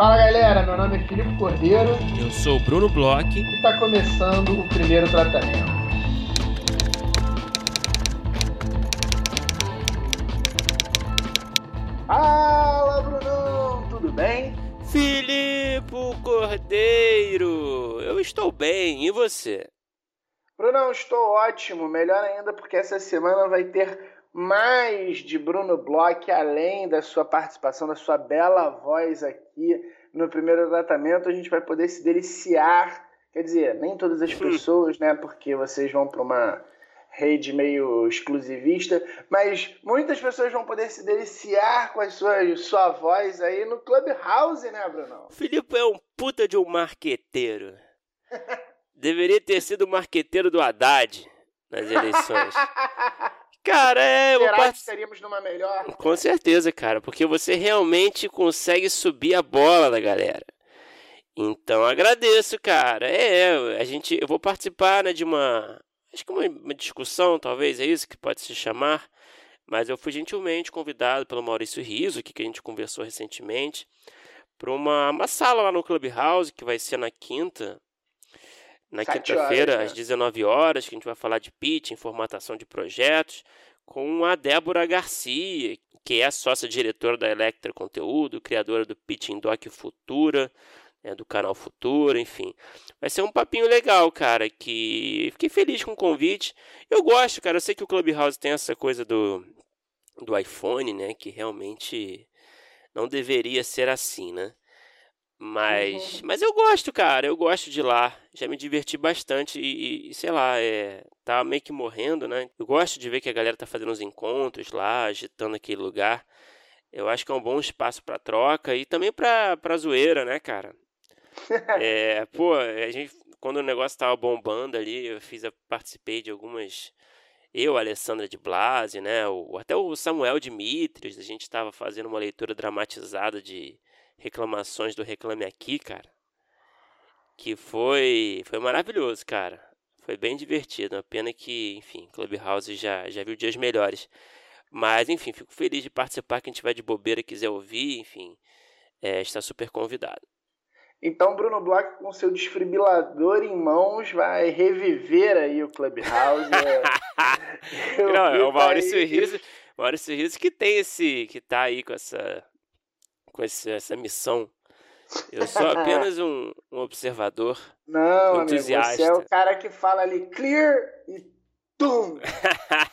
Fala galera, meu nome é Filipe Cordeiro. Eu sou o Bruno Bloch. E está começando o primeiro tratamento. Fala Brunão, tudo bem? Filipe Cordeiro, eu estou bem, e você? Brunão, estou ótimo, melhor ainda porque essa semana vai ter mais de Bruno Bloch, além da sua participação, da sua bela voz aqui no primeiro tratamento, a gente vai poder se deliciar. Quer dizer, nem todas as pessoas, né? Porque vocês vão para uma rede meio exclusivista, mas muitas pessoas vão poder se deliciar com a sua, sua voz aí no Clubhouse, né, Bruno? Filipe é um puta de um marqueteiro. Deveria ter sido o marqueteiro do Haddad nas eleições. Cara, é. Será part... que estaríamos numa melhor? Com certeza, cara, porque você realmente consegue subir a bola da galera. Então agradeço, cara. É, a gente, eu vou participar né, de uma, acho que uma, uma discussão, talvez é isso que pode se chamar. Mas eu fui gentilmente convidado pelo Maurício Riso, que a gente conversou recentemente, para uma, uma sala lá no Clubhouse, que vai ser na quinta, na quinta-feira, né? às 19 horas, que a gente vai falar de pitch, formatação de projetos, com a Débora Garcia, que é a sócia-diretora da Electra Conteúdo, criadora do Pitching Doc Futura, né, do canal Futura, enfim. Vai ser um papinho legal, cara, que fiquei feliz com o convite. Eu gosto, cara, eu sei que o Clubhouse tem essa coisa do, do iPhone, né, que realmente não deveria ser assim, né? Mas, uhum. mas eu gosto, cara. Eu gosto de lá. Já me diverti bastante e, e, sei lá, é, tá meio que morrendo, né? Eu gosto de ver que a galera tá fazendo os encontros lá, agitando aquele lugar. Eu acho que é um bom espaço para troca e também para pra zoeira, né, cara? é, pô, a gente, quando o negócio tava bombando ali, eu fiz, eu participei de algumas. Eu, a Alessandra de Blasi, né? O, até o Samuel Dimitrios, a gente estava fazendo uma leitura dramatizada de reclamações do Reclame Aqui, cara. Que foi, foi maravilhoso, cara. Foi bem divertido. A pena que, enfim, Clubhouse já, já viu dias melhores. Mas, enfim, fico feliz de participar. Quem tiver de bobeira quiser ouvir, enfim, é, está super convidado. Então, Bruno Bloch, com seu desfibrilador em mãos, vai reviver aí o Clubhouse. Não, é o Maurício. Riso, Maurício Riso que tem esse, que tá aí com essa com esse, essa missão. Eu sou apenas um, um observador. Não, entusiasta. Amigo, você é o cara que fala ali clear e tum!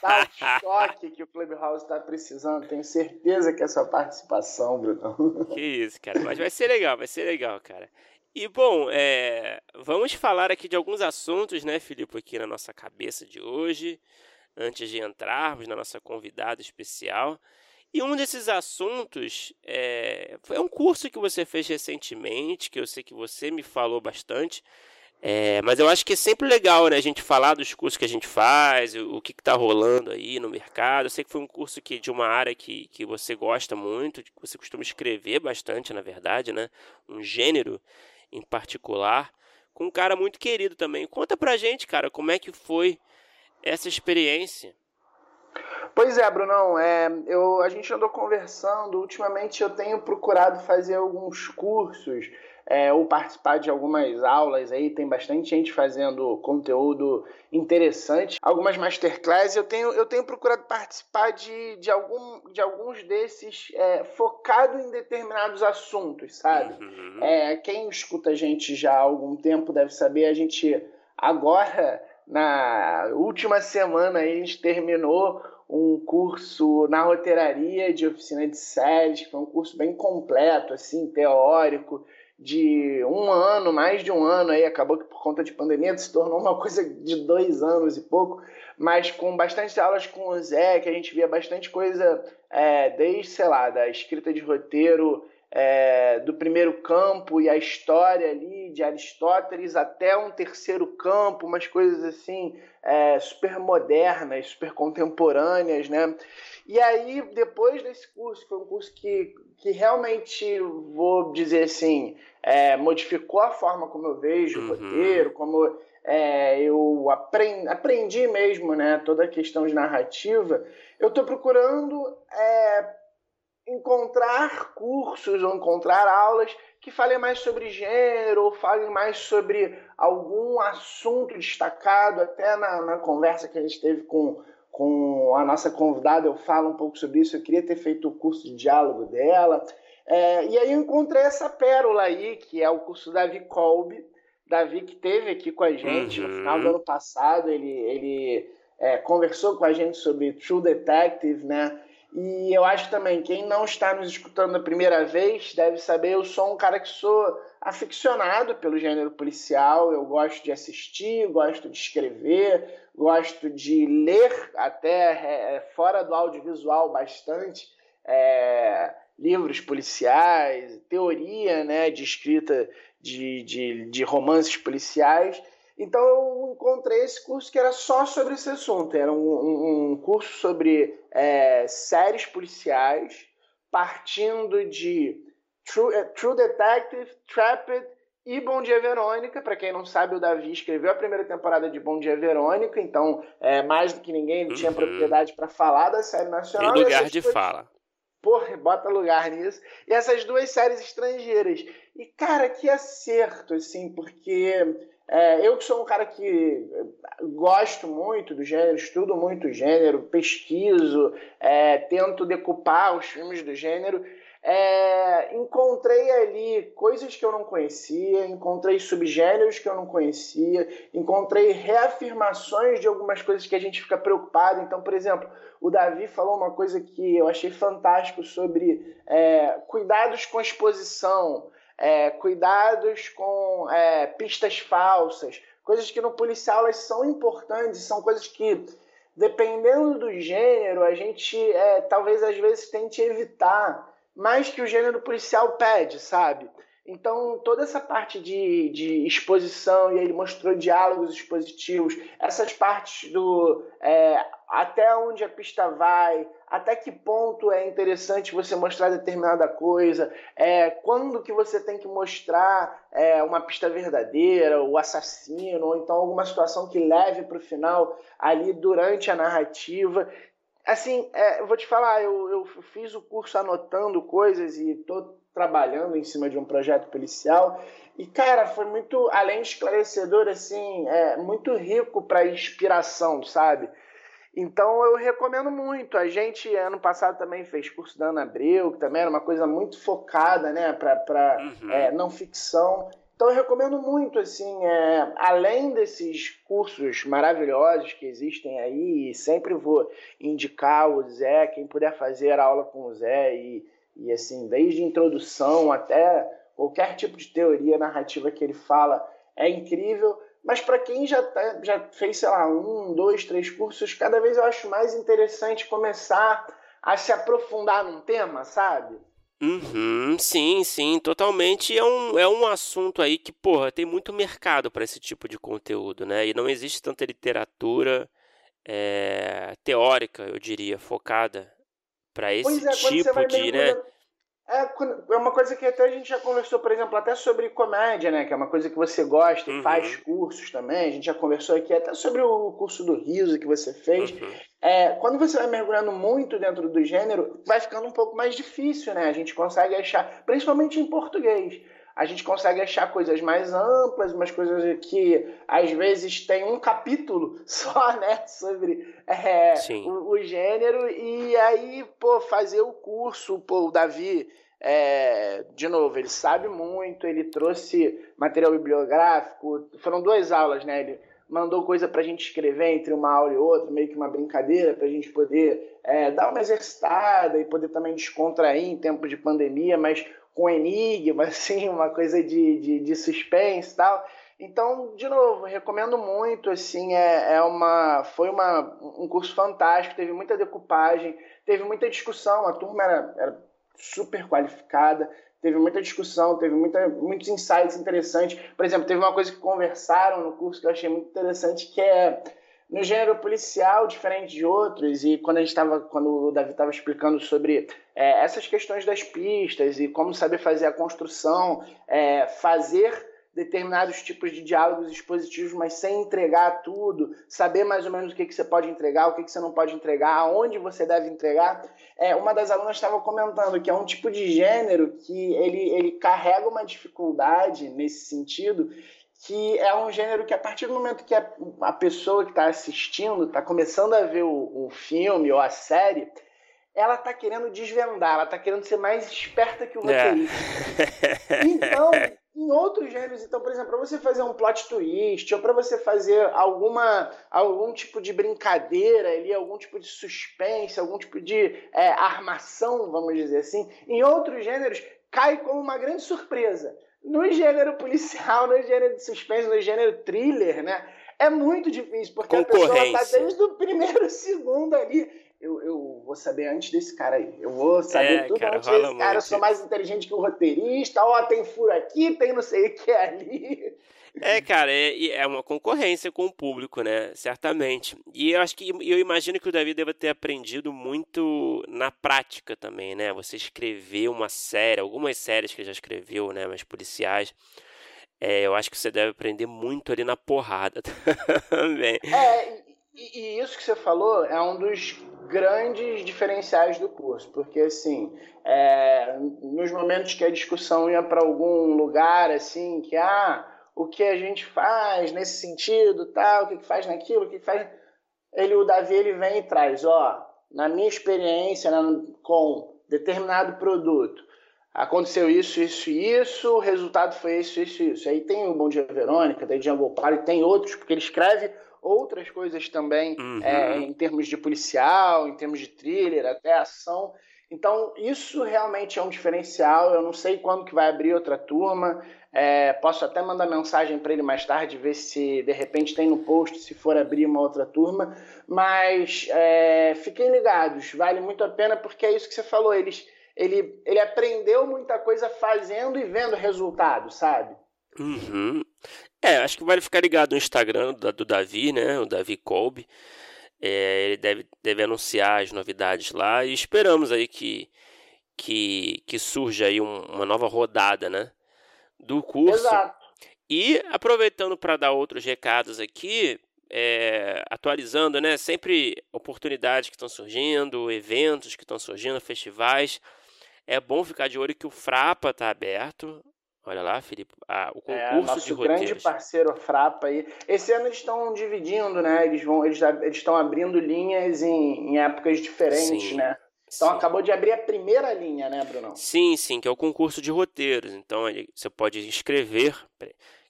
Dá o choque que o Clubhouse está precisando. Tenho certeza que é sua participação, Bruno. Que isso, cara. Mas vai ser legal, vai ser legal, cara. E bom, é, vamos falar aqui de alguns assuntos, né, Filipe, aqui na nossa cabeça de hoje, antes de entrarmos na nossa convidada especial. E um desses assuntos é, foi um curso que você fez recentemente, que eu sei que você me falou bastante. É, mas eu acho que é sempre legal né, a gente falar dos cursos que a gente faz, o, o que está rolando aí no mercado. Eu sei que foi um curso que, de uma área que, que você gosta muito, que você costuma escrever bastante, na verdade, né? Um gênero em particular, com um cara muito querido também. Conta pra gente, cara, como é que foi essa experiência. Pois é, Brunão, é, eu, a gente andou conversando. Ultimamente eu tenho procurado fazer alguns cursos é, ou participar de algumas aulas aí. Tem bastante gente fazendo conteúdo interessante, algumas masterclasses. Eu tenho, eu tenho procurado participar de, de, algum, de alguns desses é, focado em determinados assuntos, sabe? Uhum. É, quem escuta a gente já há algum tempo deve saber, a gente agora, na última semana, a gente terminou um curso na roteiraria de oficina de séries, que foi um curso bem completo, assim, teórico, de um ano, mais de um ano aí, acabou que por conta de pandemia se tornou uma coisa de dois anos e pouco, mas com bastante aulas com o Zé, que a gente via bastante coisa é, desde, sei lá, da escrita de roteiro é, do primeiro campo e a história ali de Aristóteles até um terceiro campo, umas coisas assim é, super modernas, super contemporâneas, né? E aí, depois desse curso, foi um curso que, que realmente, vou dizer assim, é, modificou a forma como eu vejo uhum. o roteiro, como é, eu aprendi, aprendi mesmo né, toda a questão de narrativa. Eu estou procurando é, encontrar cursos ou encontrar aulas que falem mais sobre gênero ou falem mais sobre algum assunto destacado. Até na, na conversa que a gente teve com, com a nossa convidada, eu falo um pouco sobre isso. Eu queria ter feito o curso de diálogo dela. É, e aí eu encontrei essa pérola aí, que é o curso Davi Kolbe. Davi que teve aqui com a gente uhum. no final do ano passado, ele, ele é, conversou com a gente sobre True Detective, né? E eu acho também, quem não está nos escutando a primeira vez deve saber, eu sou um cara que sou aficionado pelo gênero policial, eu gosto de assistir, gosto de escrever, gosto de ler até é, é fora do audiovisual bastante é, livros policiais, teoria né, de escrita de, de, de romances policiais. Então eu encontrei esse curso que era só sobre esse assunto. Era um, um, um curso sobre é, séries policiais, partindo de True, é, True Detective, Trapped e Bom Dia Verônica. Para quem não sabe, o Davi escreveu a primeira temporada de Bom Dia Verônica, então é, mais do que ninguém ele tinha uhum. propriedade para falar da série nacional. Tem lugar de fala. Porra, bota lugar nisso. E essas duas séries estrangeiras. E, cara, que acerto, assim, porque é, eu que sou um cara que gosto muito do gênero, estudo muito o gênero, pesquiso, é, tento decupar os filmes do gênero, é, encontrei ali coisas que eu não conhecia, encontrei subgêneros que eu não conhecia, encontrei reafirmações de algumas coisas que a gente fica preocupado. Então, por exemplo, o Davi falou uma coisa que eu achei fantástico sobre é, cuidados com a exposição é, cuidados com é, pistas falsas, coisas que no policial elas são importantes, são coisas que, dependendo do gênero, a gente é, talvez às vezes tente evitar, mais que o gênero policial pede, sabe? Então, toda essa parte de, de exposição, e ele mostrou diálogos expositivos, essas partes do é, até onde a pista vai, até que ponto é interessante você mostrar determinada coisa, é, quando que você tem que mostrar é, uma pista verdadeira, o assassino, ou então alguma situação que leve para o final ali durante a narrativa. Assim, é, eu vou te falar, eu, eu fiz o curso anotando coisas e estou trabalhando em cima de um projeto policial. E, cara, foi muito, além de esclarecedor, assim, é, muito rico para inspiração, sabe? Então eu recomendo muito. A gente, ano passado, também fez curso da Ana Abreu, que também era uma coisa muito focada né, para uhum. é, não ficção. Então eu recomendo muito, assim, é, além desses cursos maravilhosos que existem aí, sempre vou indicar o Zé, quem puder fazer aula com o Zé e e assim, desde introdução até qualquer tipo de teoria narrativa que ele fala é incrível. Mas para quem já, tá, já fez, sei lá, um, dois, três cursos, cada vez eu acho mais interessante começar a se aprofundar num tema, sabe? Uhum, sim, sim, totalmente. É um, é um assunto aí que, porra, tem muito mercado para esse tipo de conteúdo, né? E não existe tanta literatura é, teórica, eu diria, focada para esse é, tipo de, né? É, é uma coisa que até a gente já conversou, por exemplo, até sobre comédia, né? Que é uma coisa que você gosta e uhum. faz cursos também. A gente já conversou aqui até sobre o curso do riso que você fez. Uhum. É, quando você vai mergulhando muito dentro do gênero, vai ficando um pouco mais difícil, né? A gente consegue achar, principalmente em português a gente consegue achar coisas mais amplas, umas coisas que às vezes tem um capítulo só, né, sobre é, o, o, gênero, e aí, pô, fazer o curso, pô, o Davi, é, de novo, ele sabe muito, ele trouxe material bibliográfico, foram duas aulas, né, ele mandou coisa para a gente escrever entre uma aula e outra, meio que uma brincadeira, para a gente poder é, dar uma exercitada e poder também descontrair em tempo de pandemia, mas com enigma, assim, uma coisa de, de, de suspense e tal. Então, de novo, recomendo muito, assim, é, é uma, foi uma, um curso fantástico, teve muita decupagem, teve muita discussão, a turma era, era super qualificada, teve muita discussão, teve muita, muitos insights interessantes. Por exemplo, teve uma coisa que conversaram no curso que eu achei muito interessante, que é no gênero policial, diferente de outros, e quando a gente estava, quando o Davi estava explicando sobre é, essas questões das pistas e como saber fazer a construção, é, fazer determinados tipos de diálogos expositivos, mas sem entregar tudo, saber mais ou menos o que, que você pode entregar, o que, que você não pode entregar, aonde você deve entregar. É, uma das alunas estava comentando que é um tipo de gênero que ele, ele carrega uma dificuldade nesse sentido, que é um gênero que a partir do momento que a, a pessoa que está assistindo, está começando a ver o, o filme ou a série, ela está querendo desvendar, ela está querendo ser mais esperta que o é. roteirista. É. Então, em outros gêneros, então, por exemplo, para você fazer um plot twist, ou para você fazer alguma, algum tipo de brincadeira ali, algum tipo de suspense, algum tipo de é, armação, vamos dizer assim, em outros gêneros cai como uma grande surpresa. No gênero policial, no gênero de suspense, no gênero thriller, né? É muito difícil, porque a pessoa está desde o primeiro segundo ali eu, eu vou saber antes desse cara aí. Eu vou saber é, tudo cara, antes desse cara. Eu sou mais inteligente que o roteirista. Ó, tem furo aqui, tem não sei o que ali. É, cara, é, é uma concorrência com o público, né? Certamente. E eu acho que eu imagino que o Davi deva ter aprendido muito na prática também, né? Você escrever uma série, algumas séries que já escreveu, né? Mas policiais. É, eu acho que você deve aprender muito ali na porrada também. É, e, e isso que você falou é um dos grandes diferenciais do curso, porque assim, é, nos momentos que a discussão ia para algum lugar assim, que ah, o que a gente faz nesse sentido, tal, o que faz naquilo, o que faz, ele o Davi ele vem e traz, ó, na minha experiência né, com determinado produto, aconteceu isso, isso e isso, o resultado foi isso, isso e isso. Aí tem o Bom Dia Verônica, tem Django Party, tem outros, porque ele escreve outras coisas também uhum. é, em termos de policial, em termos de thriller, até ação. Então, isso realmente é um diferencial. Eu não sei quando que vai abrir outra turma. É, posso até mandar mensagem para ele mais tarde, ver se de repente tem no post, se for abrir uma outra turma. Mas é, fiquem ligados, vale muito a pena porque é isso que você falou. Eles, ele, ele aprendeu muita coisa fazendo e vendo resultados, sabe? Uhum. É, acho que vale ficar ligado no Instagram do, do Davi, né? O Davi Kolbe. É, ele deve, deve anunciar as novidades lá e esperamos aí que, que, que surja aí um, uma nova rodada, né? Do curso. Exato. E aproveitando para dar outros recados aqui, é, atualizando, né? Sempre oportunidades que estão surgindo, eventos que estão surgindo, festivais. É bom ficar de olho que o Frapa está aberto. Olha lá, Felipe, ah, o é, concurso é, de roteiros. grande parceiro Frapa aí. Esse ano eles estão dividindo, né? Eles vão, eles estão abrindo linhas em, em épocas diferentes, sim, né? Então sim. acabou de abrir a primeira linha, né, Bruno? Sim, sim, que é o concurso de roteiros. Então você pode inscrever,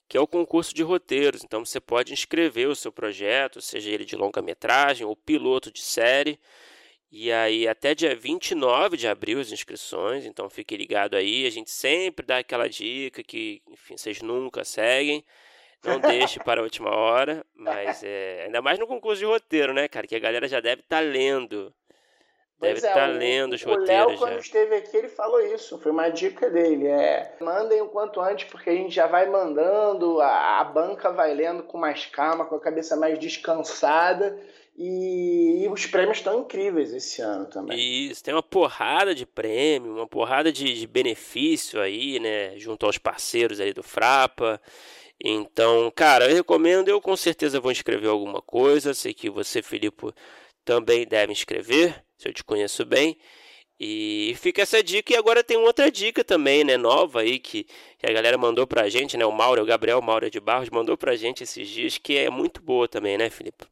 que é o concurso de roteiros. Então você pode inscrever o seu projeto, seja ele de longa-metragem ou piloto de série. E aí, até dia 29 de abril, as inscrições, então fique ligado aí. A gente sempre dá aquela dica que, enfim, vocês nunca seguem. Não deixe para a última hora, mas é, ainda mais no concurso de roteiro, né, cara? Que a galera já deve estar tá lendo. Deve estar é, tá lendo os o roteiros. O Léo, quando esteve aqui, ele falou isso. Foi uma dica dele. É, mandem o quanto antes, porque a gente já vai mandando, a, a banca vai lendo com mais calma, com a cabeça mais descansada. E, e, os prêmios estão incríveis esse ano também. Isso, tem uma porrada de prêmio, uma porrada de, de benefício aí, né? Junto aos parceiros aí do Frapa. Então, cara, eu recomendo, eu com certeza vou inscrever alguma coisa. Sei que você, Filipe, também deve inscrever, se eu te conheço bem. E fica essa dica. E agora tem outra dica também, né? Nova aí, que, que a galera mandou pra gente, né? O Mauro, o Gabriel Mauro de Barros, mandou pra gente esses dias, que é muito boa também, né, Felipe?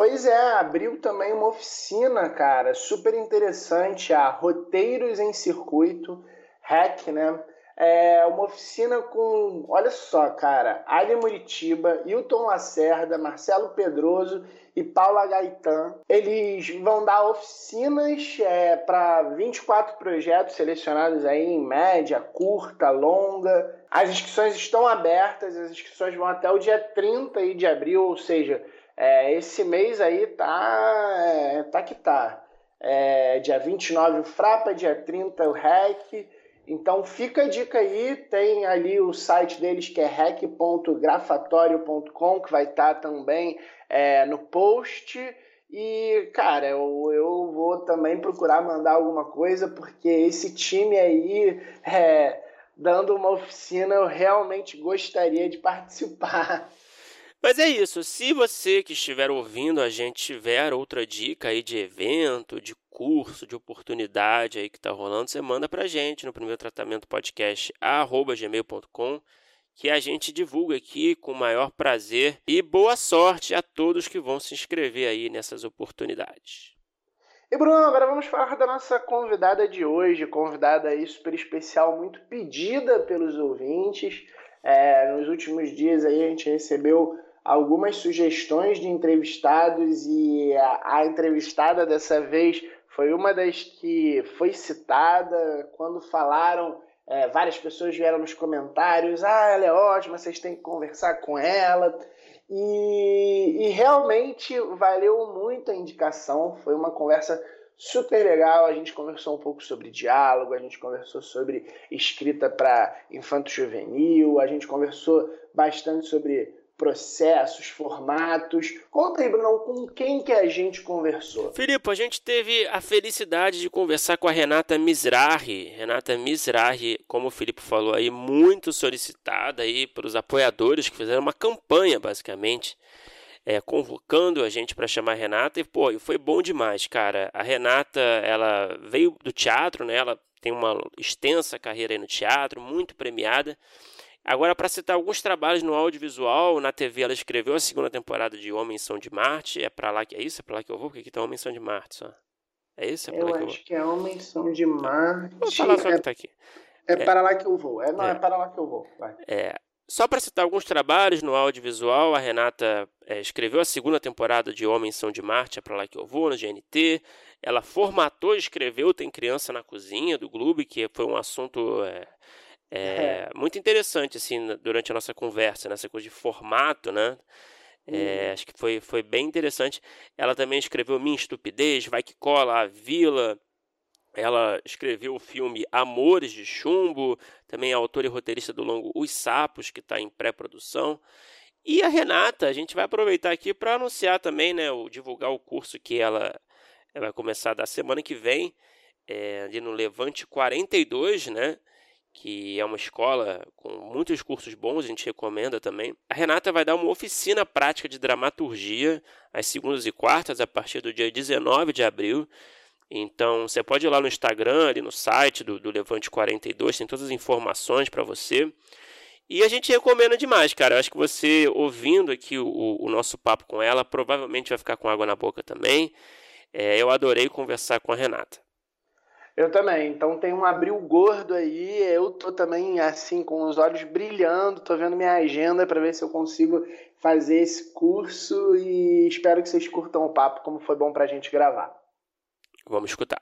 Pois é, abriu também uma oficina, cara, super interessante, a Roteiros em Circuito, REC, né? É uma oficina com, olha só, cara, Ali Muritiba, Hilton Lacerda, Marcelo Pedroso e Paula Gaetan. Eles vão dar oficinas é, para 24 projetos selecionados aí em média, curta, longa. As inscrições estão abertas, as inscrições vão até o dia 30 de abril, ou seja, é, esse mês aí tá, é, tá que tá. É, dia 29 o Frapa, dia 30 o REC. Então fica a dica aí, tem ali o site deles que é rec.grafatório.com, que vai estar tá também é, no post. E, cara, eu, eu vou também procurar mandar alguma coisa, porque esse time aí é, dando uma oficina, eu realmente gostaria de participar. Mas é isso. Se você que estiver ouvindo a gente tiver outra dica aí de evento, de curso, de oportunidade aí que está rolando, você manda para a gente no primeiro tratamento podcast gmail.com que a gente divulga aqui com o maior prazer e boa sorte a todos que vão se inscrever aí nessas oportunidades. E Bruno, agora vamos falar da nossa convidada de hoje, convidada aí super especial, muito pedida pelos ouvintes. É, nos últimos dias aí a gente recebeu algumas sugestões de entrevistados e a, a entrevistada dessa vez foi uma das que foi citada quando falaram. É, várias pessoas vieram nos comentários: ah, ela é ótima, vocês têm que conversar com ela. E, e realmente valeu muito a indicação, foi uma conversa super legal. A gente conversou um pouco sobre diálogo, a gente conversou sobre escrita para infanto-juvenil, a gente conversou bastante sobre processos, formatos. Conta aí, Bruno, com quem que a gente conversou? Filipe, a gente teve a felicidade de conversar com a Renata Mizrahi. Renata Mizrahi, como o Filipe falou aí, muito solicitada aí pelos apoiadores que fizeram uma campanha, basicamente, é, convocando a gente para chamar a Renata. E, pô, foi bom demais, cara. A Renata, ela veio do teatro, né? Ela tem uma extensa carreira aí no teatro, muito premiada. Agora, para citar alguns trabalhos no audiovisual, na TV ela escreveu a segunda temporada de Homens São de Marte. É para lá que é isso? É para lá que eu vou? Porque aqui tá Homens São de Marte só. É isso? É eu lá que eu acho que é Homens São de Marte. Vou falar só é, que tá aqui. É, é, para lá que eu vou. É, não, é, é para lá que eu vou. Vai. É. Só para citar alguns trabalhos no audiovisual, a Renata é, escreveu a segunda temporada de Homens São de Marte, é para lá que eu vou, no GNT. Ela formatou e escreveu Tem Criança na Cozinha, do Globo, que foi um assunto é, é, é, muito interessante, assim, durante a nossa conversa, nessa coisa de formato, né? É, uhum. Acho que foi, foi bem interessante. Ela também escreveu Minha Estupidez, Vai Que Cola, A Vila. Ela escreveu o filme Amores de Chumbo, também é autora e roteirista do longo Os Sapos, que está em pré-produção. E a Renata, a gente vai aproveitar aqui para anunciar também, né, o, divulgar o curso que ela, ela vai começar da semana que vem, é, ali no Levante 42, né? Que é uma escola com muitos cursos bons, a gente recomenda também. A Renata vai dar uma oficina prática de dramaturgia às segundas e quartas, a partir do dia 19 de abril. Então, você pode ir lá no Instagram, ali no site do, do Levante 42, tem todas as informações para você. E a gente recomenda demais, cara. Eu acho que você, ouvindo aqui o, o, nosso papo com ela, provavelmente vai ficar com água na boca também. É, eu adorei conversar com a Renata. Eu também. Então tem um abril gordo aí. Eu tô também assim com os olhos brilhando, tô vendo minha agenda para ver se eu consigo fazer esse curso e espero que vocês curtam o papo como foi bom pra gente gravar. Vamos escutar.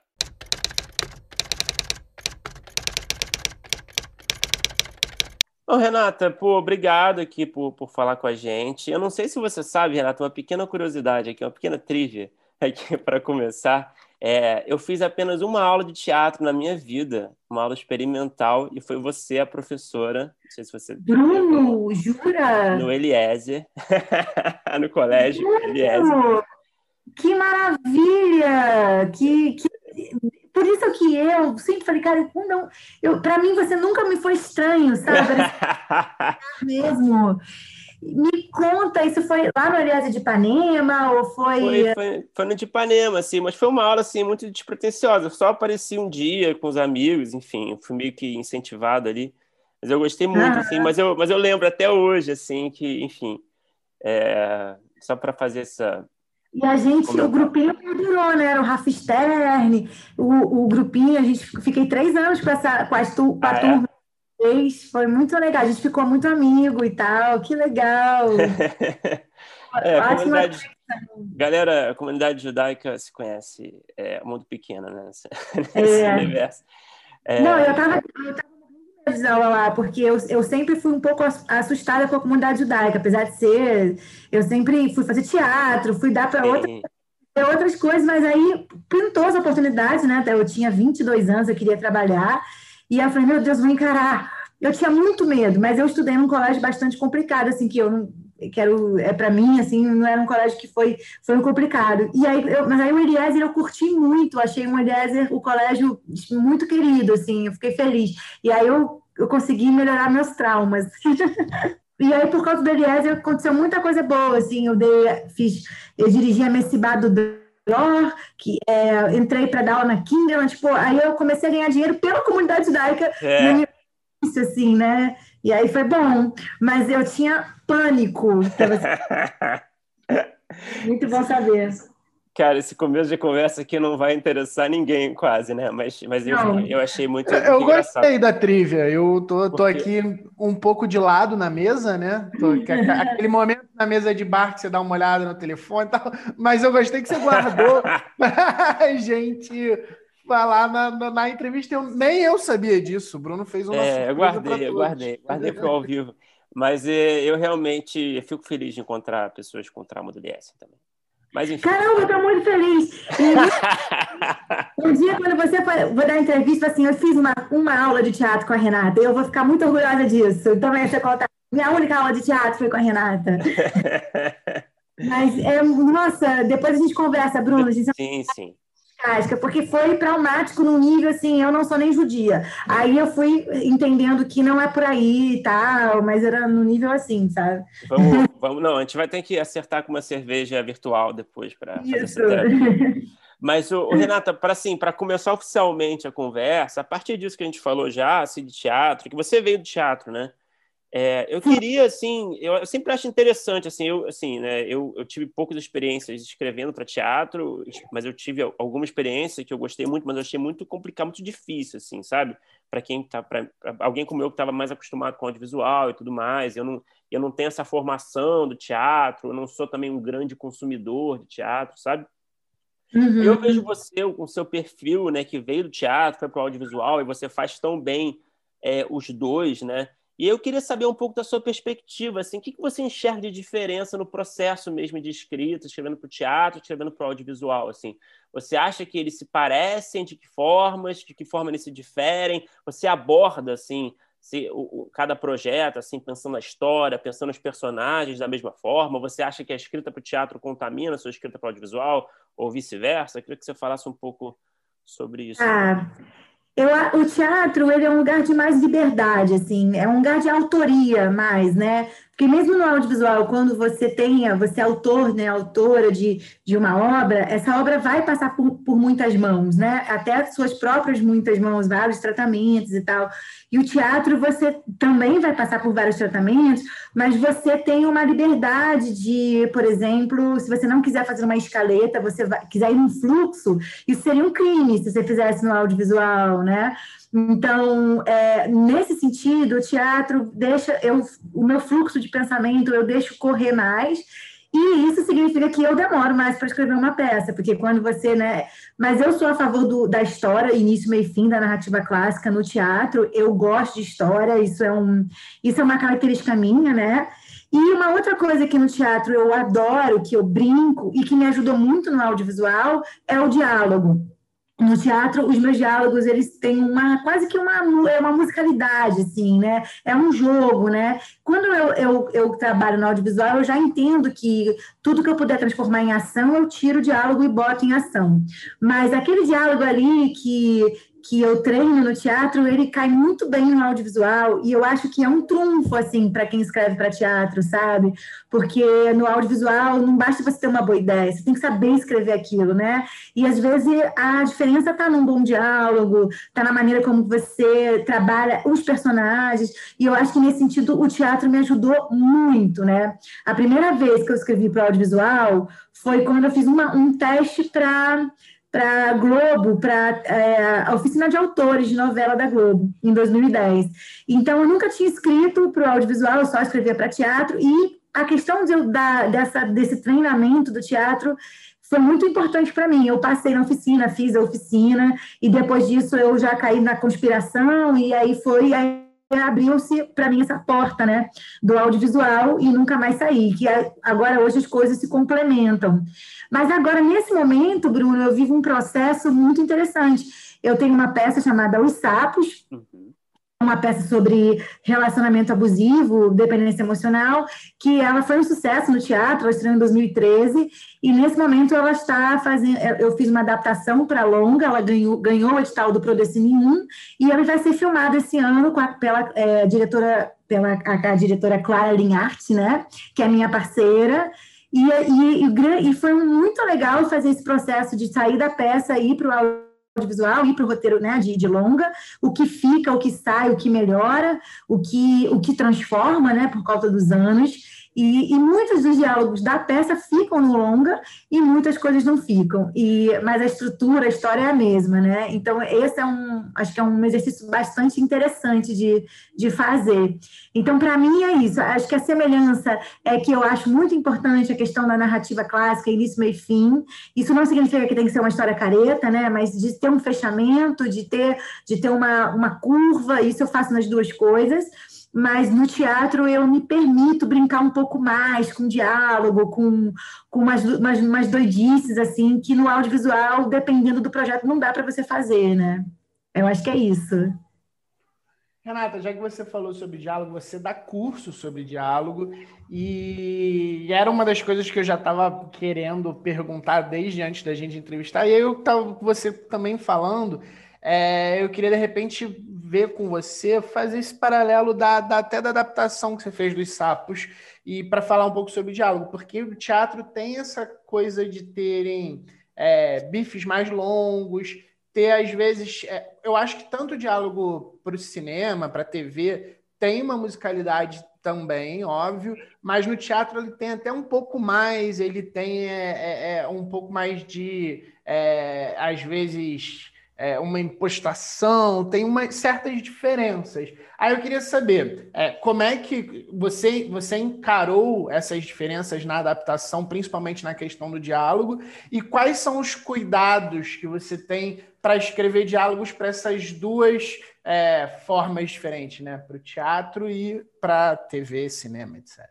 Ô, Renata, pô, obrigado aqui por, por falar com a gente. Eu não sei se você sabe, Renata, uma pequena curiosidade aqui, uma pequena trivia aqui para começar. É, eu fiz apenas uma aula de teatro na minha vida, uma aula experimental, e foi você a professora. Não sei se você. Bruno, jura? No Eliezer, no colégio Bruno, Eliezer. Que maravilha! Que, que... Por isso que eu sempre falei, cara, não, eu, para mim você nunca me foi estranho, sabe? mesmo. Me conta, isso foi lá no Aliança de Ipanema ou foi... foi... Foi, foi no de Ipanema, assim, mas foi uma aula, assim, muito despretensiosa. Eu só apareci um dia com os amigos, enfim, fui meio que incentivado ali. Mas eu gostei muito, ah. assim, mas eu, mas eu lembro até hoje, assim, que, enfim, é... só para fazer essa... E a gente, o grupinho durou, né? Era o Rafa Stern, o, o grupinho, a gente fiquei três anos com, essa, com, tu, com a ah, é? turma. É? fez, foi muito legal. A gente ficou muito amigo e tal, que legal. é, a comunidade, galera, a comunidade judaica se conhece, é um mundo pequeno, né? Nesse, é. universo. É... Não, eu tava, eu tava lá, porque eu, eu sempre fui um pouco assustada com a comunidade judaica, apesar de ser. Eu sempre fui fazer teatro, fui dar para outras, outras coisas, mas aí pintou as oportunidades, né? Eu tinha 22 anos, eu queria trabalhar. E eu falei, meu Deus, vou encarar. Eu tinha muito medo, mas eu estudei num colégio bastante complicado, assim, que eu não quero é para mim assim não era um colégio que foi foi um complicado e aí eu, mas aí o Eliezer eu curti muito achei o Eliezer o colégio muito querido assim eu fiquei feliz e aí eu eu consegui melhorar meus traumas. e aí, por causa do Eliezer, aconteceu muita coisa boa, assim, eu dei, fiz, eu dirigi a Messibá do Delor, que é, entrei para dar aula na Kinderman, tipo, aí eu comecei a ganhar dinheiro pela comunidade judaica, é. assim, né? E aí foi bom, mas eu tinha pânico. Muito bom saber. Cara, esse começo de conversa aqui não vai interessar ninguém, quase, né? Mas, mas eu, eu achei muito. Eu engraçado. gostei da trivia. Eu tô, tô aqui um pouco de lado na mesa, né? Tô, aquele momento na mesa de bar que você dá uma olhada no telefone e tal. Mas eu gostei que você guardou pra gente falar na, na, na entrevista. Eu, nem eu sabia disso. O Bruno fez uma É, eu guardei, eu guardei. Guardei pro ao vivo. Mas é, eu realmente fico feliz de encontrar pessoas com trauma do DS também. Mas, enfim. Caramba, eu tô muito feliz. um dia, quando você for, vou dar entrevista, assim, eu fiz uma, uma aula de teatro com a Renata, e eu vou ficar muito orgulhosa disso. Então, você contar. Minha única aula de teatro foi com a Renata. Mas, é, nossa, depois a gente conversa, Bruno. Gente... Sim, sim porque foi traumático no nível assim, eu não sou nem judia. Aí eu fui entendendo que não é por aí e tal, mas era no nível assim, sabe? Vamos, vamos não, a gente vai ter que acertar com uma cerveja virtual depois para fazer essa Mas, o, Renata, para assim, para começar oficialmente a conversa, a partir disso que a gente falou já, assim, de teatro, que você veio do teatro, né? É, eu queria, assim, eu, eu, sempre acho interessante, assim, eu, assim, né, eu, eu tive poucas experiências escrevendo para teatro, mas eu tive alguma experiência que eu gostei muito, mas eu achei muito complicado, muito difícil, assim, sabe? Para quem tá, para alguém como eu que estava mais acostumado com audiovisual e tudo mais, eu não, eu não tenho essa formação do teatro, eu não sou também um grande consumidor de teatro, sabe? Uhum. Eu vejo você com seu perfil, né, que veio do teatro, foi para o audiovisual e você faz tão bem é, os dois, né? E eu queria saber um pouco da sua perspectiva, assim, o que, você enxerga de diferença no processo mesmo de escrita, escrevendo para o teatro, escrevendo para o audiovisual, assim? Você acha que eles se parecem, de que formas, de que forma eles se diferem? Você aborda, assim, se, o, o, cada projeto, assim, pensando na história, pensando nos personagens da mesma forma? Você acha que a escrita para o teatro contamina a sua escrita para o audiovisual, ou vice-versa? Queria que você falasse um pouco sobre isso. Ah, eu, o teatro ele é um lugar de mais liberdade, assim, é um lugar de autoria mais, né? Porque mesmo no audiovisual, quando você tenha, você é autor, né, autora de, de uma obra, essa obra vai passar por, por muitas mãos, né? Até suas próprias muitas mãos, vários tratamentos e tal. E o teatro você também vai passar por vários tratamentos, mas você tem uma liberdade de, por exemplo, se você não quiser fazer uma escaleta, você vai, quiser ir num fluxo, isso seria um crime se você fizesse no audiovisual, né? Então, é, nesse sentido, o teatro deixa eu, o meu fluxo de pensamento, eu deixo correr mais. E isso significa que eu demoro mais para escrever uma peça, porque quando você, né? Mas eu sou a favor do, da história, início, meio e fim da narrativa clássica no teatro. Eu gosto de história, isso é, um, isso é uma característica minha, né? E uma outra coisa que no teatro eu adoro, que eu brinco e que me ajudou muito no audiovisual, é o diálogo no teatro, os meus diálogos, eles têm uma, quase que uma, é uma musicalidade, assim, né? É um jogo, né? Quando eu, eu, eu trabalho no audiovisual, eu já entendo que tudo que eu puder transformar em ação, eu tiro o diálogo e boto em ação. Mas aquele diálogo ali que que eu treino no teatro, ele cai muito bem no audiovisual e eu acho que é um trunfo assim para quem escreve para teatro, sabe? Porque no audiovisual não basta você ter uma boa ideia, você tem que saber escrever aquilo, né? E às vezes a diferença está num bom diálogo, está na maneira como você trabalha os personagens. E eu acho que nesse sentido o teatro me ajudou muito, né? A primeira vez que eu escrevi para audiovisual foi quando eu fiz uma, um teste para para Globo, para é, a oficina de autores de novela da Globo, em 2010. Então, eu nunca tinha escrito para o audiovisual, eu só escrevia para teatro, e a questão de, da, dessa, desse treinamento do teatro foi muito importante para mim. Eu passei na oficina, fiz a oficina, e depois disso eu já caí na conspiração, e aí foi. Aí abriu-se para mim essa porta, né, do audiovisual e nunca mais saí, que agora hoje as coisas se complementam. Mas agora, nesse momento, Bruno, eu vivo um processo muito interessante. Eu tenho uma peça chamada Os Sapos, uhum. Uma peça sobre relacionamento abusivo, dependência emocional, que ela foi um sucesso no teatro, ela estreou em 2013, e nesse momento ela está fazendo, eu fiz uma adaptação para longa, ela ganhou, ganhou o edital do Prodecine 1, e ela vai ser filmada esse ano a, pela é, diretora, pela a, a diretora Clara Linhart, né, que é minha parceira, e, e, e, e foi muito legal fazer esse processo de sair da peça e ir para o audiovisual, ir para o roteiro né, de, de, longa, o que fica, o que sai, o que melhora, o que, o que transforma né, por causa dos anos. E, e, muitos dos diálogos da peça ficam no longa e muitas coisas não ficam. E, mas a estrutura, a história é a mesma, né? Então, esse é um, acho que é um exercício bastante interessante de, de fazer. Então, para mim, é isso. Acho que a semelhança é que eu acho muito importante a questão da narrativa clássica, início, meio e fim. Isso não significa que tem que ser uma história careta, né? Mas de ter um fechamento, de ter, de ter uma, uma curva, isso eu faço nas duas coisas mas no teatro eu me permito brincar um pouco mais com diálogo, com, com umas, umas, umas doidices, assim, que no audiovisual, dependendo do projeto, não dá para você fazer, né? Eu acho que é isso. Renata, já que você falou sobre diálogo, você dá curso sobre diálogo e era uma das coisas que eu já estava querendo perguntar desde antes da gente entrevistar. E eu estava você também falando, é, eu queria de repente ver com você, fazer esse paralelo da, da, até da adaptação que você fez dos sapos e para falar um pouco sobre o diálogo, porque o teatro tem essa coisa de terem é, bifes mais longos, ter às vezes, é, eu acho que tanto o diálogo para o cinema, para a TV, tem uma musicalidade também, óbvio, mas no teatro ele tem até um pouco mais, ele tem é, é, é um pouco mais de, é, às vezes é, uma impostação, tem umas certas diferenças. Aí eu queria saber é, como é que você, você encarou essas diferenças na adaptação, principalmente na questão do diálogo, e quais são os cuidados que você tem para escrever diálogos para essas duas é, formas diferentes, né? Para o teatro e para TV, cinema, etc.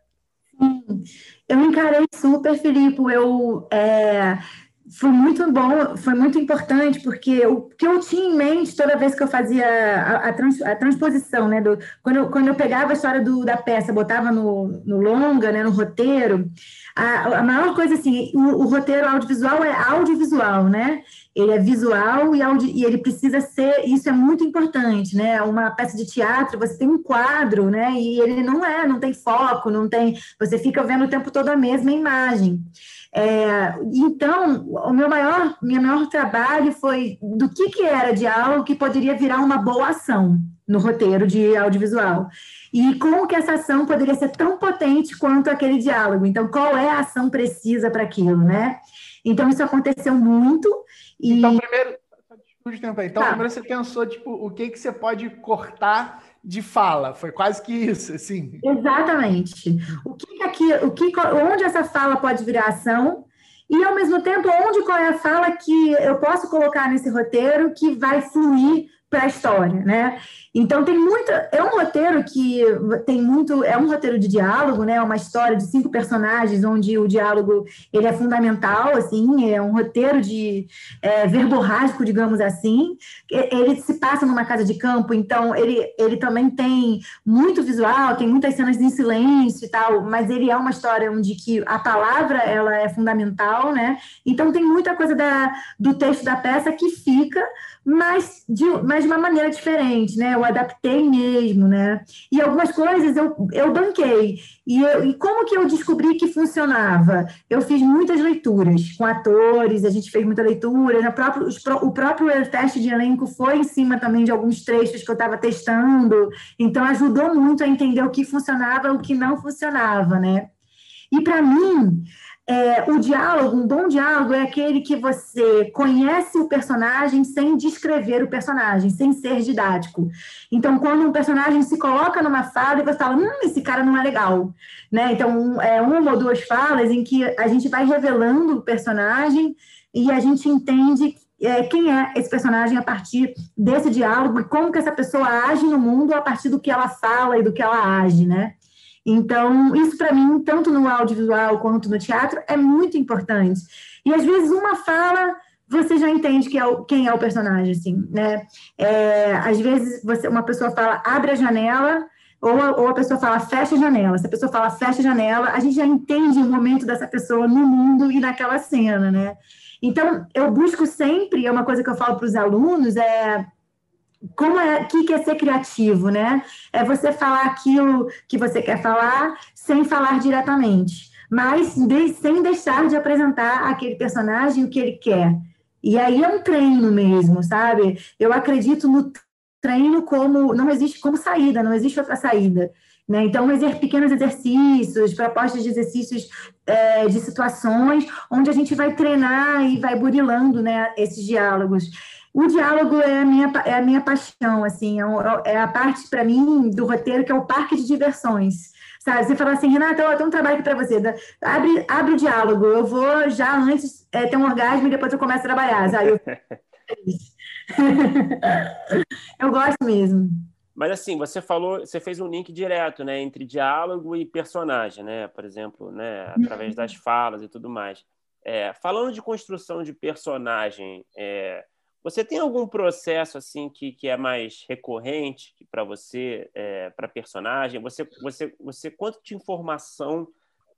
Eu encarei super, Filipe. Eu é, foi muito bom, foi muito importante, porque o que eu tinha em mente toda vez que eu fazia a, a, trans, a transposição, né? Do, quando, eu, quando eu pegava a história do, da peça, botava no, no longa, né, no roteiro, a, a maior coisa assim, o, o, roteiro audiovisual é audiovisual, né? Ele é visual e, audi, e ele precisa ser, isso é muito importante, né? Uma peça de teatro, você tem um quadro, né? E ele não é, não tem foco, não tem, você fica vendo o tempo todo a mesma imagem. É, então, o meu maior, meu maior trabalho foi do que, que era diálogo que poderia virar uma boa ação no roteiro de audiovisual. E como que essa ação poderia ser tão potente quanto aquele diálogo. Então, qual é a ação precisa para aquilo, né? Então, isso aconteceu muito. E... Então, primeiro, então, tá. primeiro você pensou, tipo, o que, que você pode cortar de fala. Foi quase que isso, assim. Exatamente. O que aqui, o que, onde essa fala pode virar ação e ao mesmo tempo onde qual é a fala que eu posso colocar nesse roteiro que vai fluir para a história, né? Então tem muita, é um roteiro que tem muito, é um roteiro de diálogo, né? Uma história de cinco personagens onde o diálogo ele é fundamental, assim, é um roteiro de é, verborrágico, digamos assim. Ele se passa numa casa de campo, então ele, ele também tem muito visual, tem muitas cenas em silêncio e tal, mas ele é uma história onde que a palavra ela é fundamental, né? Então tem muita coisa da, do texto da peça que fica mas de, mas de uma maneira diferente, né? Eu adaptei mesmo, né? E algumas coisas eu, eu banquei. E, eu, e como que eu descobri que funcionava? Eu fiz muitas leituras com atores, a gente fez muita leitura, a próprio, o próprio teste de elenco foi em cima também de alguns trechos que eu estava testando, então ajudou muito a entender o que funcionava o que não funcionava, né? E para mim, é, o diálogo, um bom diálogo é aquele que você conhece o personagem sem descrever o personagem, sem ser didático. Então, quando um personagem se coloca numa fala e você fala, hum, esse cara não é legal, né? Então, é uma ou duas falas em que a gente vai revelando o personagem e a gente entende é, quem é esse personagem a partir desse diálogo e como que essa pessoa age no mundo a partir do que ela fala e do que ela age, né? Então, isso para mim, tanto no audiovisual quanto no teatro, é muito importante. E às vezes uma fala você já entende que é o, quem é o personagem, assim, né? É, às vezes você, uma pessoa fala abre a janela, ou a, ou a pessoa fala fecha a janela. Se a pessoa fala fecha a janela, a gente já entende o momento dessa pessoa no mundo e naquela cena, né? Então, eu busco sempre, é uma coisa que eu falo para os alunos, é como é que, que é ser criativo, né? É você falar aquilo que você quer falar sem falar diretamente, mas de, sem deixar de apresentar aquele personagem o que ele quer. E aí é um treino mesmo, sabe? Eu acredito no treino como não existe como saída, não existe outra saída. Né? Então, exer pequenos exercícios, propostas de exercícios é, de situações, onde a gente vai treinar e vai burilando né, esses diálogos. O diálogo é a minha, é a minha paixão, assim, é, é a parte, para mim, do roteiro que é o parque de diversões. Sabe? Você fala assim, Renata, eu tenho um trabalho aqui para você. Abre, abre o diálogo, eu vou já antes é, ter um orgasmo e depois eu começo a trabalhar. Sabe? Eu... eu gosto mesmo. Mas assim, você falou, você fez um link direto, né, entre diálogo e personagem, né, por exemplo, né, através das falas e tudo mais. É, falando de construção de personagem, é, você tem algum processo assim que, que é mais recorrente para você, é, para personagem? Você, você, você quanto de informação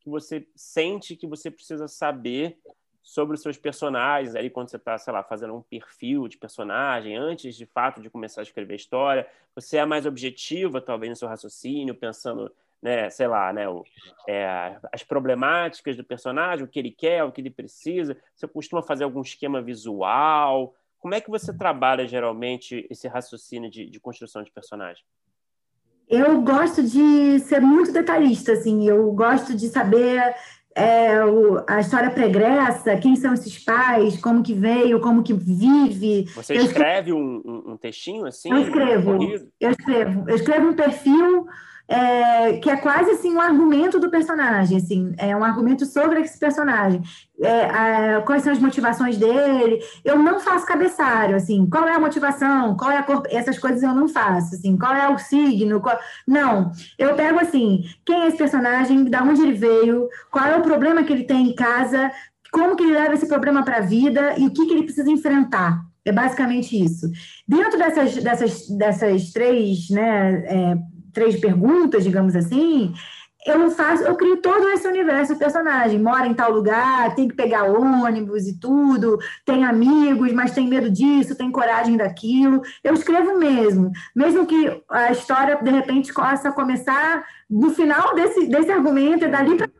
que você sente que você precisa saber sobre os seus personagens, ali quando você está, sei lá, fazendo um perfil de personagem, antes de fato de começar a escrever a história, você é mais objetiva, talvez, no seu raciocínio, pensando, né, sei lá, né, o, é, as problemáticas do personagem, o que ele quer, o que ele precisa, você costuma fazer algum esquema visual, como é que você trabalha, geralmente, esse raciocínio de, de construção de personagem? Eu gosto de ser muito detalhista, assim, eu gosto de saber é, o, a história pregressa, quem são esses pais, como que veio, como que vive. Você escreve um, um, um, textinho assim? Eu escrevo, eu escrevo. Eu escrevo um perfil é, que é quase assim um argumento do personagem, assim, é um argumento sobre esse personagem. É, quais são as motivações dele? Eu não faço cabeçário, assim, qual é a motivação? Qual é a cor? Essas coisas eu não faço, assim, qual é o signo? Qual... Não, eu pego assim, quem é esse personagem? Da onde ele veio? Qual é o problema que ele tem em casa? Como que ele leva esse problema para a vida e o que, que ele precisa enfrentar? É basicamente isso. Dentro dessas, dessas, dessas três, né, é, três perguntas, digamos assim, eu faço, eu crio todo esse universo do personagem. Mora em tal lugar, tem que pegar ônibus e tudo, tem amigos, mas tem medo disso, tem coragem daquilo. Eu escrevo mesmo, mesmo que a história de repente possa começar no final desse, desse argumento, é dali para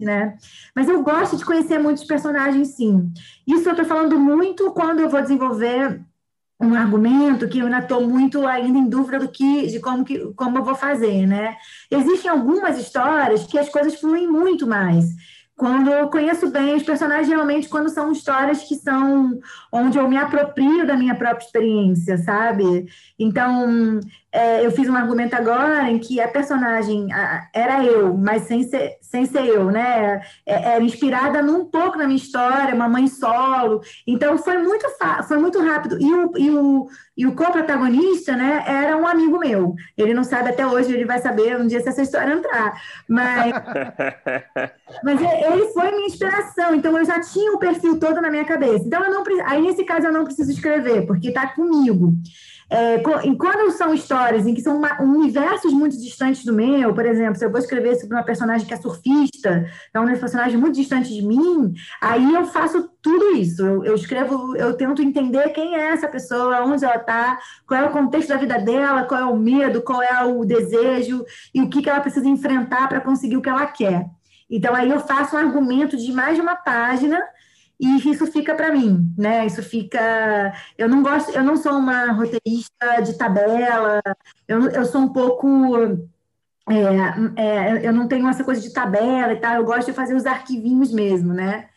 né? Mas eu gosto de conhecer muitos personagens, sim. Isso eu estou falando muito quando eu vou desenvolver um argumento que eu ainda estou muito ainda em dúvida do que de como que como eu vou fazer, né? Existem algumas histórias que as coisas fluem muito mais quando eu conheço bem os personagens, geralmente quando são histórias que são onde eu me aproprio da minha própria experiência, sabe? Então, é, eu fiz um argumento agora em que a personagem a, era eu, mas sem ser, sem ser eu, né? É, era inspirada num pouco na minha história, uma mãe solo. Então, foi muito, foi muito rápido. E o, e o, e o co-protagonista, né, era um amigo meu. Ele não sabe até hoje, ele vai saber um dia se essa história entrar. Mas, mas ele foi minha inspiração, então eu já tinha o perfil todo na minha cabeça. Então, eu não, aí nesse caso eu não preciso escrever, porque está comigo. É, quando são histórias em que são universos muito distantes do meu, por exemplo, se eu vou escrever sobre uma personagem que é surfista, é um personagem muito distante de mim, aí eu faço tudo isso. Eu, eu escrevo, eu tento entender quem é essa pessoa, onde ela está, qual é o contexto da vida dela, qual é o medo, qual é o desejo e o que, que ela precisa enfrentar para conseguir o que ela quer. Então, aí eu faço um argumento de mais de uma página e isso fica para mim, né? Isso fica. Eu não gosto, eu não sou uma roteirista de tabela, eu, eu sou um pouco. É, é, eu não tenho essa coisa de tabela e tal, eu gosto de fazer os arquivinhos mesmo, né?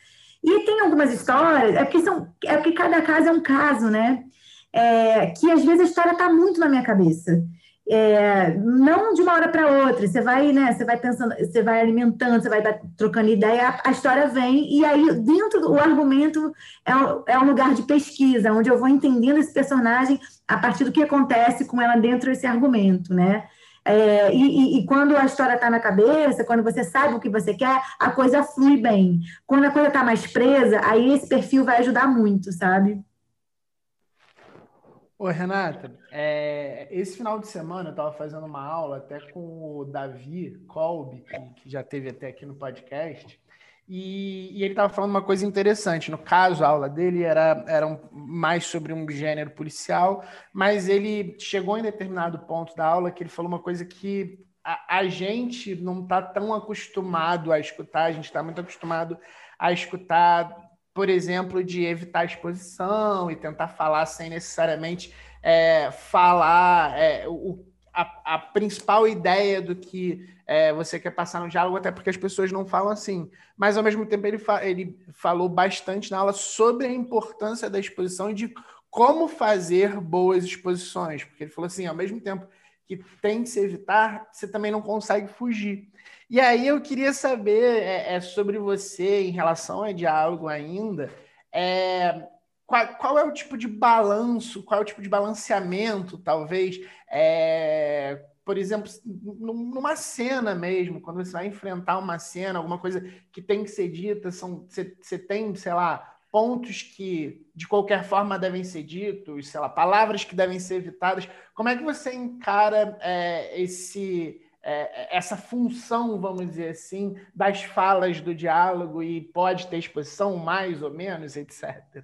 E tem algumas histórias, é porque, são, é porque cada caso é um caso, né? É, que às vezes a história está muito na minha cabeça é, não de uma hora para outra, você vai, né, você vai pensando, você vai alimentando, você vai trocando ideia, a, história vem, e aí dentro do argumento é, é um lugar de pesquisa, onde eu vou entendendo esse personagem a partir do que acontece com ela dentro desse argumento, né? É, e, e, quando a história está na cabeça, quando você sabe o que você quer, a coisa flui bem. Quando a coisa está mais presa, aí esse perfil vai ajudar muito, sabe? Ô, Renata, é, esse final de semana eu estava fazendo uma aula até com o Davi Kolb, que, que já teve até aqui no podcast, e, e ele estava falando uma coisa interessante. No caso, a aula dele era, era um, mais sobre um gênero policial, mas ele chegou em determinado ponto da aula que ele falou uma coisa que a, a gente não está tão acostumado a escutar, a gente está muito acostumado a escutar, por exemplo, de evitar exposição e tentar falar sem necessariamente é, falar é, o, a, a principal ideia do que é, você quer passar no diálogo, até porque as pessoas não falam assim. Mas, ao mesmo tempo, ele, fa ele falou bastante na aula sobre a importância da exposição e de como fazer boas exposições. Porque ele falou assim, ao mesmo tempo que tem que se evitar, você também não consegue fugir. E aí eu queria saber é, é sobre você em relação a diálogo ainda. É, qual, qual, é o tipo de balanço, qual é o tipo de balanceamento, talvez, é, por exemplo, numa cena mesmo, quando você vai enfrentar uma cena, alguma coisa que tem que ser dita, são, você, você tem, sei lá, pontos que de qualquer forma devem ser ditos, sei lá, palavras que devem ser evitadas. Como é que você encara é, esse é, essa função, vamos dizer assim, das falas do diálogo e pode ter exposição mais ou menos, etc.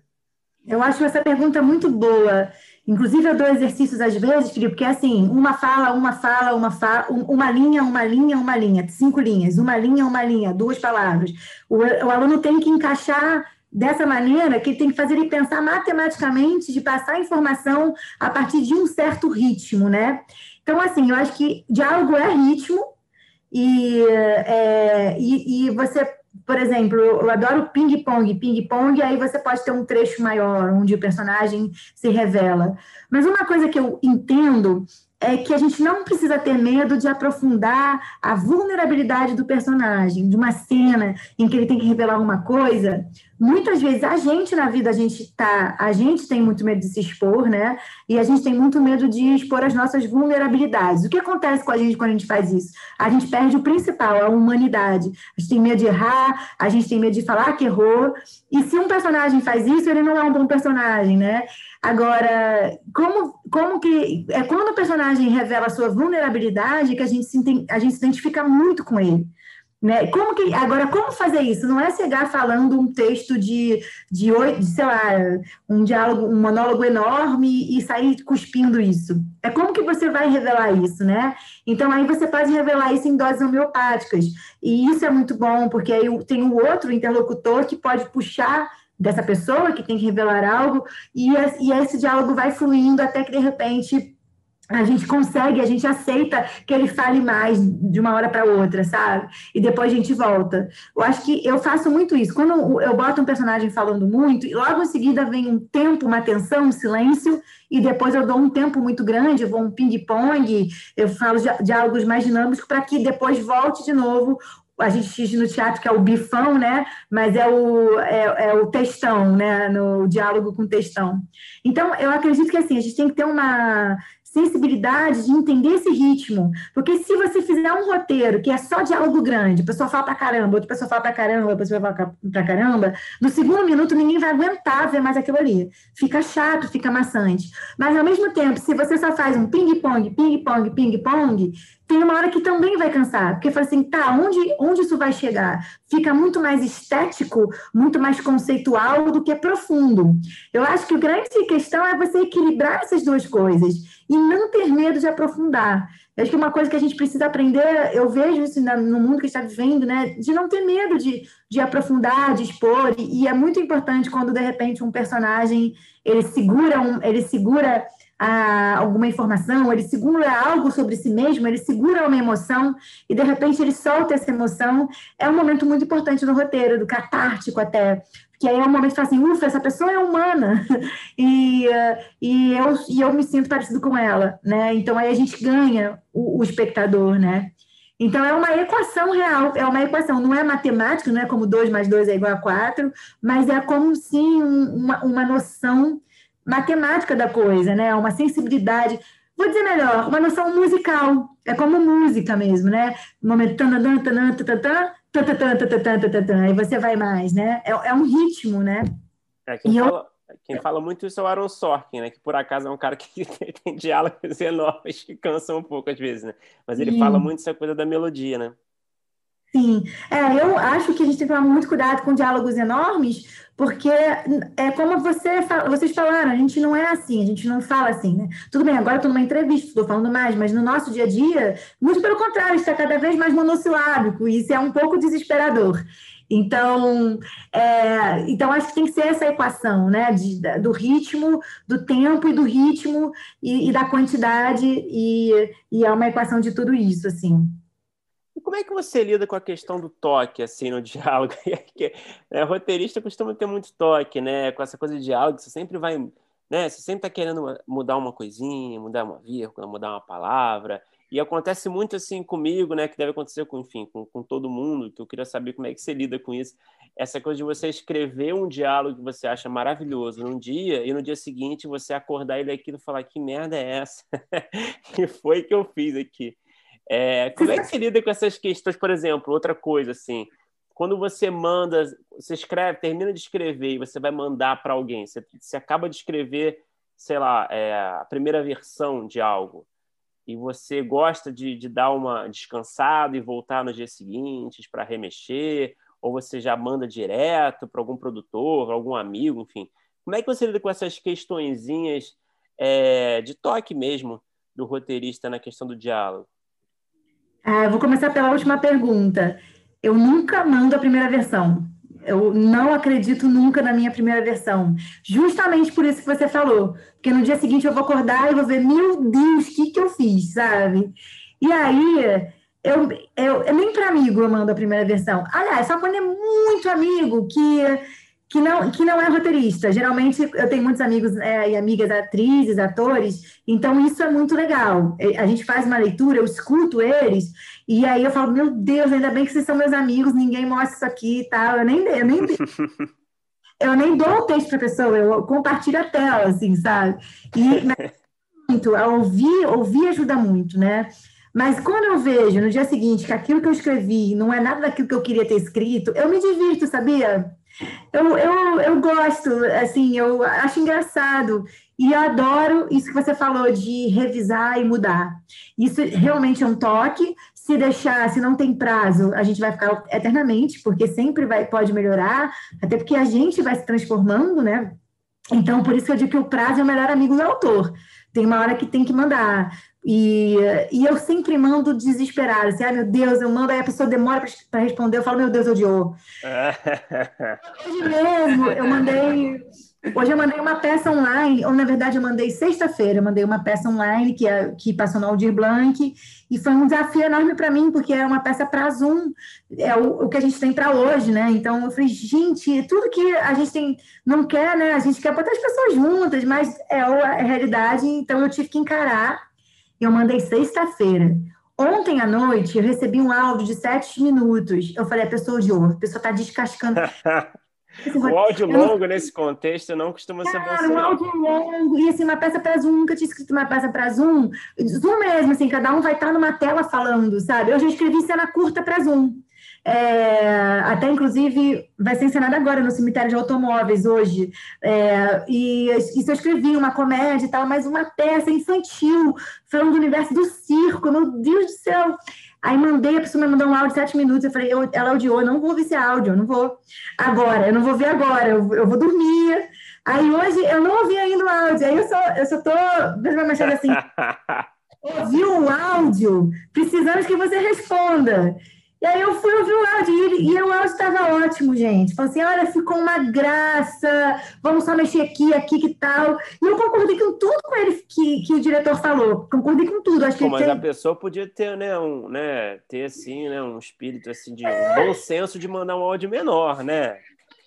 Eu acho essa pergunta muito boa. Inclusive, eu dou exercícios às vezes, Felipe, porque é assim, uma fala, uma fala, uma fala, uma linha, uma linha, uma linha, cinco linhas, uma linha, uma linha, duas palavras. O, o aluno tem que encaixar dessa maneira que tem que fazer ele pensar matematicamente de passar informação a partir de um certo ritmo, né? Então, assim, eu acho que diálogo é ritmo e, é, e, e você por exemplo, eu adoro ping-pong, ping-pong, aí você pode ter um trecho maior, onde o personagem se revela. Mas uma coisa que eu entendo é que a gente não precisa ter medo de aprofundar a vulnerabilidade do personagem, de uma cena em que ele tem que revelar uma coisa. Muitas vezes a gente na vida a gente tá, a gente tem muito medo de se expor, né? E a gente tem muito medo de expor as nossas vulnerabilidades. O que acontece com a gente quando a gente faz isso? A gente perde o principal, a humanidade. A gente tem medo de errar, a gente tem medo de falar que errou. E se um personagem faz isso, ele não é um bom personagem, né? Agora, como, como que. É quando o personagem revela a sua vulnerabilidade que a gente se, a gente se identifica muito com ele. Né? Como que, agora, como fazer isso? Não é chegar falando um texto de, de, de, sei lá, um diálogo, um monólogo enorme e sair cuspindo isso. É como que você vai revelar isso, né? Então, aí você pode revelar isso em doses homeopáticas. E isso é muito bom, porque aí tem o outro interlocutor que pode puxar dessa pessoa que tem que revelar algo, e, e esse diálogo vai fluindo até que, de repente, a gente consegue, a gente aceita que ele fale mais de uma hora para outra, sabe? E depois a gente volta. Eu acho que eu faço muito isso. Quando eu boto um personagem falando muito, e logo em seguida vem um tempo, uma tensão, um silêncio, e depois eu dou um tempo muito grande, eu vou um ping-pong, eu falo diálogos mais dinâmicos para que depois volte de novo a gente diz no teatro que é o bifão, né? Mas é o, é, é, o textão, né? No diálogo com textão. Então, eu acredito que assim, a gente tem que ter uma sensibilidade de entender esse ritmo. Porque se você fizer um roteiro que é só diálogo grande, a pessoa fala pra caramba, outra pessoa fala pra caramba, outra pessoa fala pra caramba, no segundo minuto ninguém vai aguentar ver mais aquilo ali. Fica chato, fica maçante. Mas ao mesmo tempo, se você só faz um ping-pong, ping-pong, ping-pong, tem uma hora que também vai cansar, porque fala assim, tá, onde, onde isso vai chegar? Fica muito mais estético, muito mais conceitual do que profundo. Eu acho que a grande questão é você equilibrar essas duas coisas e não ter medo de aprofundar. Eu acho que uma coisa que a gente precisa aprender, eu vejo isso no mundo que está vivendo, né, de não ter medo de, de aprofundar, de expor, e, é muito importante quando, de repente, um personagem, ele segura, um, ele segura a, alguma informação, ele segura algo sobre si mesmo, ele segura uma emoção e de repente ele solta essa emoção. É um momento muito importante no roteiro, do catártico até. Que aí é um momento que fala assim, ufa, essa pessoa é humana e, e, eu, e eu me sinto parecido com ela, né? Então aí a gente ganha o, o espectador, né? Então, é uma equação real, é uma equação, não é matemática, não é como 2 mais 2 é igual a 4, mas é como sim uma, uma noção matemática da coisa, né? Uma sensibilidade. vou dizer melhor, uma noção musical. É como música mesmo, né? Um momento. Aí você vai mais, né? É, é um ritmo, né? É, quem, fala, eu... quem fala muito isso é o Aaron Sorkin, né? Que por acaso é um cara que tem diálogos enormes que cansam um pouco às vezes, né? Mas ele Sim. fala muito essa coisa da melodia, né? Sim, é, eu acho que a gente tem que tomar muito cuidado com diálogos enormes, porque é como você, vocês falaram, a gente não é assim, a gente não fala assim, né? Tudo bem, agora estou numa entrevista, estou falando mais, mas no nosso dia a dia, muito pelo contrário, está cada vez mais monossilábico, e isso é um pouco desesperador. Então, é, então acho que tem que ser essa equação, né? De, do ritmo, do tempo e do ritmo e, e da quantidade, e, e é uma equação de tudo isso, assim. Como é que você lida com a questão do toque, assim, no diálogo? é, roteirista costuma ter muito toque, né? Com essa coisa de diálogo, você sempre vai, né? Você sempre tá querendo mudar uma coisinha, mudar uma vírgula, mudar uma palavra. E acontece muito assim comigo, né? Que deve acontecer com, enfim, com, com todo mundo. Que eu queria saber como é que você lida com isso. Essa coisa de você escrever um diálogo que você acha maravilhoso num dia e no dia seguinte você acordar ele aqui e falar que merda é essa? que foi que eu fiz aqui? É, como é que você lida com essas questões, por exemplo, outra coisa assim, quando você manda, você escreve, termina de escrever e você vai mandar para alguém, você, você, acaba de escrever, sei lá, é, a primeira versão de algo e você gosta de, de dar uma descansada e voltar nos dias seguintes para remexer, ou você já manda direto para algum produtor, algum amigo, enfim. Como é que você lida com essas questõezinhas é, de toque mesmo do roteirista na questão do diálogo? Ah, vou começar pela última pergunta. Eu nunca mando a primeira versão. Eu não acredito nunca na minha primeira versão. Justamente por isso que você falou. Porque no dia seguinte eu vou acordar e vou ver, meu Deus, o que, que eu fiz, sabe? E aí, eu, eu, eu nem para amigo eu mando a primeira versão. Aliás, só quando é muito amigo que que não, que não é roteirista. Geralmente eu tenho muitos amigos é, e amigas atrizes, atores, então isso é muito legal. É, a gente faz uma leitura, eu escuto eles, e aí eu falo, meu Deus, ainda bem que vocês são meus amigos, ninguém mostra isso aqui e tal. Eu nem, eu nem, eu nem dou o texto para a pessoa, eu compartilho a tela, assim, sabe? E muito, a ouvir, ouvir ajuda muito, né? Mas quando eu vejo no dia seguinte que aquilo que eu escrevi não é nada daquilo que eu queria ter escrito, eu me divirto, sabia? Eu, eu, eu gosto, assim, eu acho engraçado. E eu adoro isso que você falou de revisar e mudar. Isso realmente é um toque. Se deixar, se não tem prazo, a gente vai ficar eternamente, porque sempre vai, pode melhorar, até porque a gente vai se transformando, né? Então, por isso que eu digo que o prazo é o melhor amigo do autor. Tem uma hora que tem que mandar. E, e eu sempre mando desesperado, assim, ah, meu Deus, eu mando, aí a pessoa demora para responder, eu falo, meu Deus, odiou. Hoje mesmo, eu mandei. Hoje eu mandei uma peça online, ou na verdade eu mandei sexta-feira, eu mandei uma peça online que, é, que passou no Aldir Blanc, e foi um desafio enorme para mim, porque é uma peça para Zoom, é o, o que a gente tem para hoje, né? Então eu falei, gente, tudo que a gente tem, não quer, né? A gente quer botar as pessoas juntas, mas é a realidade, então eu tive que encarar eu mandei sexta-feira. Ontem à noite eu recebi um áudio de sete minutos. Eu falei, a pessoa odiou, a pessoa está descascando. o áudio longo não... nesse contexto não costuma ser bom. um áudio longo, e assim, uma peça para Zoom, nunca tinha escrito uma peça para Zoom. Zoom mesmo, assim, cada um vai estar numa tela falando, sabe? Eu já escrevi cena curta para Zoom. É, até inclusive vai ser encenada agora no cemitério de automóveis hoje. É, e isso eu escrevi uma comédia e tal, mas uma peça infantil, falando do universo do circo, meu Deus do céu. Aí mandei, a pessoa me mandou um áudio de sete minutos, eu falei, eu, ela odiou, eu não vou ver esse áudio, eu não vou agora, eu não vou ver agora, eu, eu vou dormir. Aí hoje eu não ouvi ainda o áudio, aí eu só, eu só tô, mesmo mexendo assim, ouviu o áudio, precisamos que você responda. E aí eu fui ouvir o áudio e, e o áudio estava ótimo, gente. Falei assim, olha, ficou uma graça, vamos só mexer aqui, aqui, que tal. E eu concordei com tudo com ele que, que o diretor falou. Concordei com tudo. Acho que Pô, mas a pessoa podia ter, né, um, né, ter assim, né, um espírito assim de um bom senso de mandar um áudio menor, né?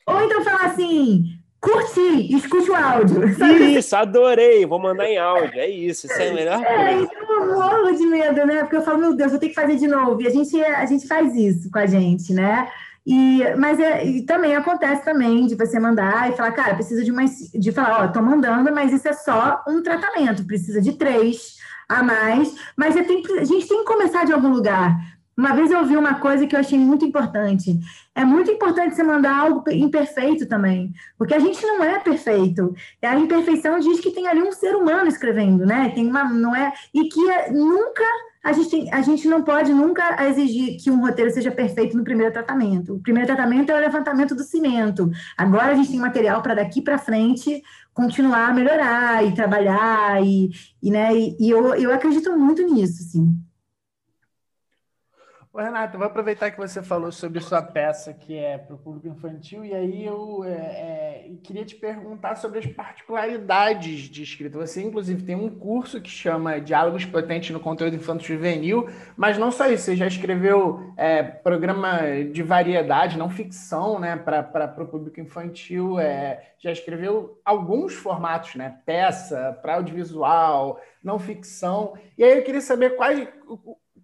Ou então falar assim, curti, escute o áudio. Sabe? Isso, adorei, vou mandar em áudio, é isso, isso é a melhor é, coisa. Eu morro de medo, né? Porque eu falo, meu Deus, vou ter que fazer de novo. E a gente, a gente faz isso com a gente, né? E, mas é, e também acontece também de você mandar e falar, cara, precisa de uma. De falar, ó, tô mandando, mas isso é só um tratamento, precisa de três. a mais, mas tem, a gente tem que começar de algum lugar. Uma vez eu ouvi uma coisa que eu achei muito importante. É muito importante você mandar algo imperfeito também, porque a gente não é perfeito. A imperfeição diz que tem ali um ser humano escrevendo, né? Tem uma, não é e que é, nunca a gente, tem, a gente não pode nunca exigir que um roteiro seja perfeito no primeiro tratamento. O primeiro tratamento é o levantamento do cimento. Agora a gente tem material para daqui para frente continuar a melhorar e trabalhar e, e né? E, e eu, eu acredito muito nisso, sim. Ô, Renato, vou aproveitar que você falou sobre sua peça que é para o público infantil, e aí eu é, é, queria te perguntar sobre as particularidades de escrita. Você, inclusive, tem um curso que chama Diálogos Potentes no Conteúdo Infanto Juvenil, mas não só isso, você já escreveu é, programa de variedade, não ficção, né, para o público infantil, é, já escreveu alguns formatos, né, peça, para audiovisual, não ficção, e aí eu queria saber quais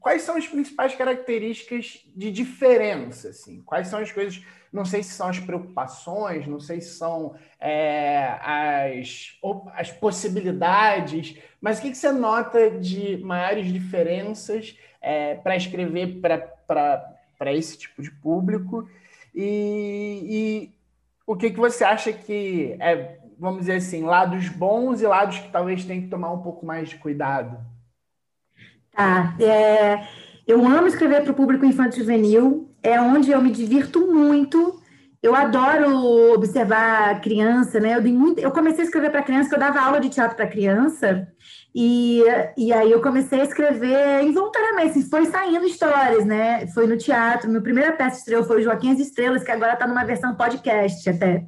quais são as principais características de diferença? Assim? Quais são as coisas, não sei se são as preocupações, não sei se são é, as, as possibilidades, mas o que, que você nota de maiores diferenças é, para escrever para esse tipo de público? E, e o que, que você acha que é, vamos dizer assim, lados bons e lados que talvez tem que tomar um pouco mais de cuidado? Tá. É, eu amo escrever para o público infantil juvenil, é onde eu me divirto muito. Eu adoro observar criança, né? Eu, muito, eu comecei a escrever para criança, eu dava aula de teatro para criança, e, e aí eu comecei a escrever involuntariamente, assim, foi saindo histórias, né? Foi no teatro, minha primeira peça estreou foi Joaquim as Estrelas, que agora está numa versão podcast até.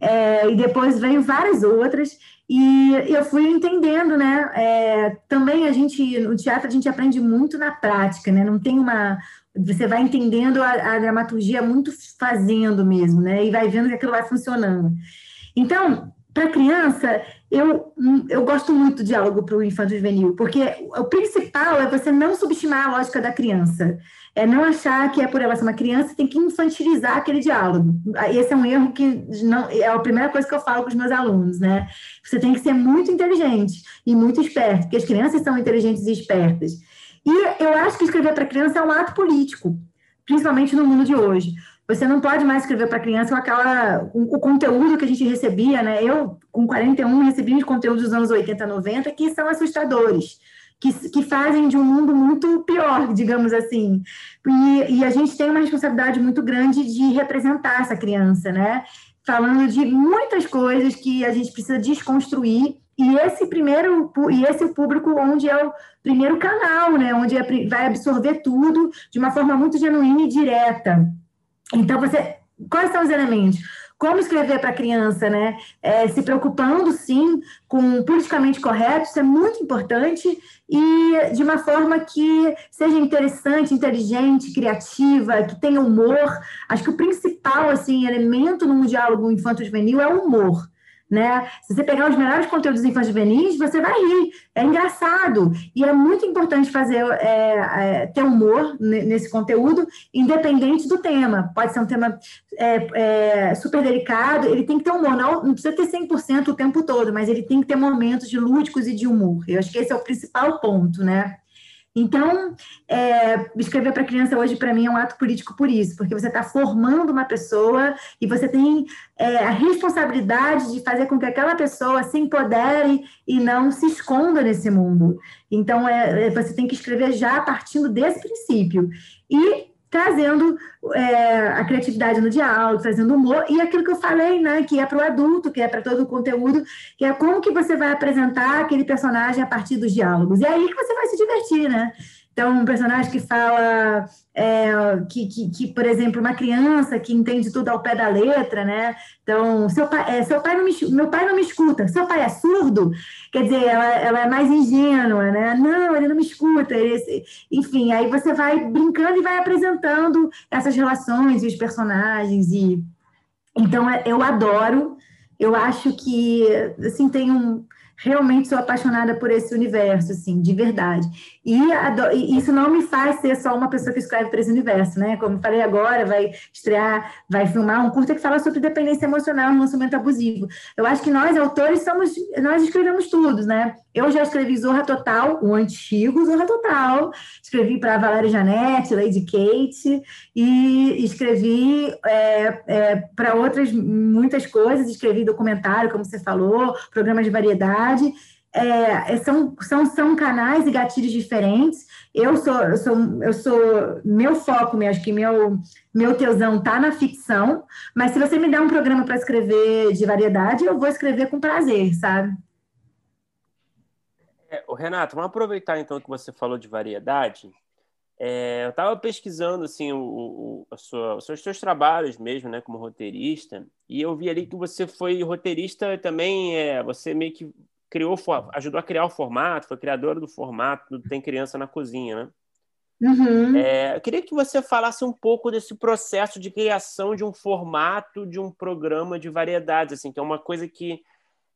É, e depois veio várias outras. E eu fui entendendo, né? É, também a gente, no teatro, a gente aprende muito na prática, né? Não tem uma. Você vai entendendo a, a dramaturgia muito fazendo mesmo, né? E vai vendo que aquilo vai funcionando. Então, para criança, eu, eu gosto muito do diálogo para o infanto juvenil, porque o principal é você não subestimar a lógica da criança é não achar que é por ela ser uma criança, tem que infantilizar aquele diálogo. Esse é um erro que não é a primeira coisa que eu falo com os meus alunos, né? Você tem que ser muito inteligente e muito esperto, porque as crianças são inteligentes e espertas. E eu acho que escrever para criança é um ato político, principalmente no mundo de hoje. Você não pode mais escrever para criança aquela o, o conteúdo que a gente recebia, né? Eu com 41 recebi os conteúdos dos anos 80, 90 que são assustadores que, que fazem de um mundo muito pior, digamos assim. E, e a gente tem uma responsabilidade muito grande de representar essa criança, né? Falando de muitas coisas que a gente precisa desconstruir e esse primeiro e esse público onde é o primeiro canal, né, onde é, vai absorver tudo de uma forma muito genuína e direta. Então você, quais são os elementos? como escrever para a criança, né? É, se preocupando, sim, com politicamente correto, isso é muito importante, e de uma forma que seja interessante, inteligente, criativa, que tenha humor. Acho que o principal, assim, elemento num diálogo infanto-juvenil é o humor né? Se você pegar os melhores conteúdos infantis juvenis, você vai rir. É engraçado. E é muito importante fazer é, é, ter humor nesse conteúdo, independente do tema. Pode ser um tema é, é super delicado, ele tem que ter humor. Não, não precisa ter 100% o tempo todo, mas ele tem que ter momentos de lúdicos e de humor. Eu acho que esse é o principal ponto, né? Então, é, escrever para criança hoje, para mim, é um ato político por isso, porque você está formando uma pessoa e você tem é, a responsabilidade de fazer com que aquela pessoa se empodere e não se esconda nesse mundo. Então, é, é você tem que escrever já partindo desse princípio. E trazendo é, a criatividade no diálogo, trazendo humor, e aquilo que eu falei, né, que é para o adulto, que é para todo o conteúdo, que é como que você vai apresentar aquele personagem a partir dos diálogos. E é aí que você vai se divertir, né? Então, um personagem que fala é, que, que, que, por exemplo, uma criança que entende tudo ao pé da letra, né? Então, seu pai, é, seu pai não me, meu pai não me escuta, seu pai é surdo? Quer dizer, ela, ela é mais ingênua, né? Não, ele não me escuta. Ele, enfim, aí você vai brincando e vai apresentando essas relações e os personagens. e Então, é, eu adoro, eu acho que, assim, tem um realmente sou apaixonada por esse universo, assim, de verdade. E, e isso não me faz ser só uma pessoa que escreve para esse universo, né? Como falei agora, vai estrear, vai filmar um curta que fala sobre dependência emocional e relacionamento abusivo. Eu acho que nós, autores, somos, nós escrevemos tudo, né? Eu já escrevi Zorra Total, o antigo Zorra Total, escrevi para Valéria Janete, Lady Kate, e escrevi é, é, para outras muitas coisas, escrevi documentário, como você falou, programa de variedade. É, são, são, são canais e gatilhos diferentes. Eu sou, eu sou, eu sou, meu foco, meu, acho que meu, meu tesão tá na ficção, mas se você me der um programa para escrever de variedade, eu vou escrever com prazer, sabe? É, Renato, vamos aproveitar então que você falou de variedade. É, eu estava pesquisando assim o, o, sua, os seus, seus trabalhos mesmo, né, como roteirista, e eu vi ali que você foi roteirista também. É, você meio que criou, ajudou a criar o formato, foi criadora do formato do Tem Criança na Cozinha, né? Uhum. É, eu queria que você falasse um pouco desse processo de criação de um formato de um programa de variedades, assim, que é uma coisa que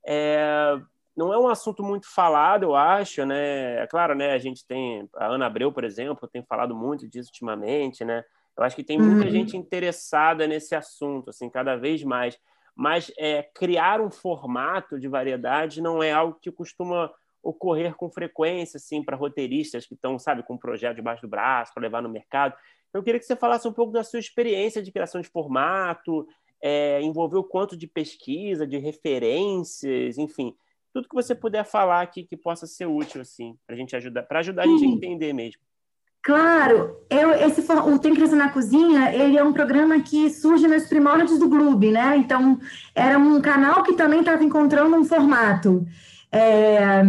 é, não é um assunto muito falado, eu acho, né? É claro, né? A gente tem a Ana Abreu, por exemplo, tem falado muito disso ultimamente, né? Eu acho que tem muita uhum. gente interessada nesse assunto, assim, cada vez mais mas é, criar um formato de variedade não é algo que costuma ocorrer com frequência, assim, para roteiristas que estão, sabe, com um projeto debaixo do braço para levar no mercado. Então, eu queria que você falasse um pouco da sua experiência de criação de formato, é, envolver o quanto de pesquisa, de referências, enfim, tudo que você puder falar aqui que possa ser útil, assim, para a gente ajudar, para ajudar a gente a entender mesmo. Claro, eu, esse o Tem Criança na Cozinha, ele é um programa que surge nos primórdios do Globo, né? Então, era um canal que também estava encontrando um formato. É,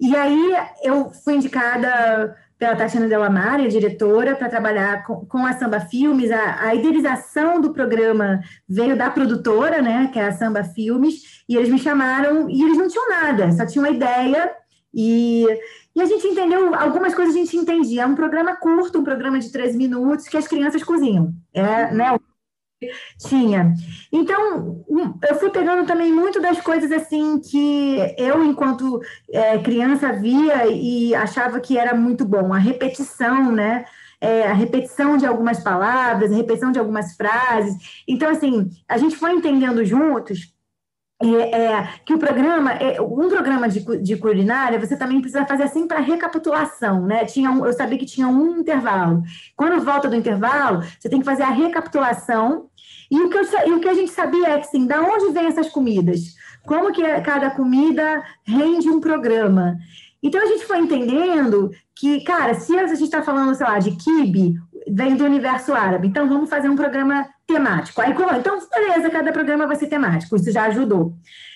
e aí, eu fui indicada pela Tatiana Delamare, a diretora, para trabalhar com, com, a Samba Filmes. A, a, idealização do programa veio da produtora, né? Que é a Samba Filmes, e eles me chamaram, e eles não tinham nada, só tinham uma ideia, e e a gente entendeu, algumas coisas a gente entendia. É um programa curto, um programa de três minutos, que as crianças cozinham. É, né? Tinha. Então, eu fui pegando também muito das coisas assim que eu, enquanto é, criança, via e achava que era muito bom. A repetição, né? É, a repetição de algumas palavras, a repetição de algumas frases. Então, assim, a gente foi entendendo juntos é, que o programa, é, um programa de, de culinária, você também precisa fazer sempre a recapitulação, né? Tinha um, eu sabia que tinha um intervalo. Quando volta do intervalo, você tem que fazer a recapitulação. E o que, eu, e o que a gente sabia é que, assim, da onde vêm essas comidas? Como que cada comida rende um programa? Então, a gente foi entendendo que, cara, se a gente está falando, sei lá, de kibe, vem do universo árabe, então vamos fazer um programa temático. Aí, então, beleza, cada programa vai ser temático, isso já ajudou.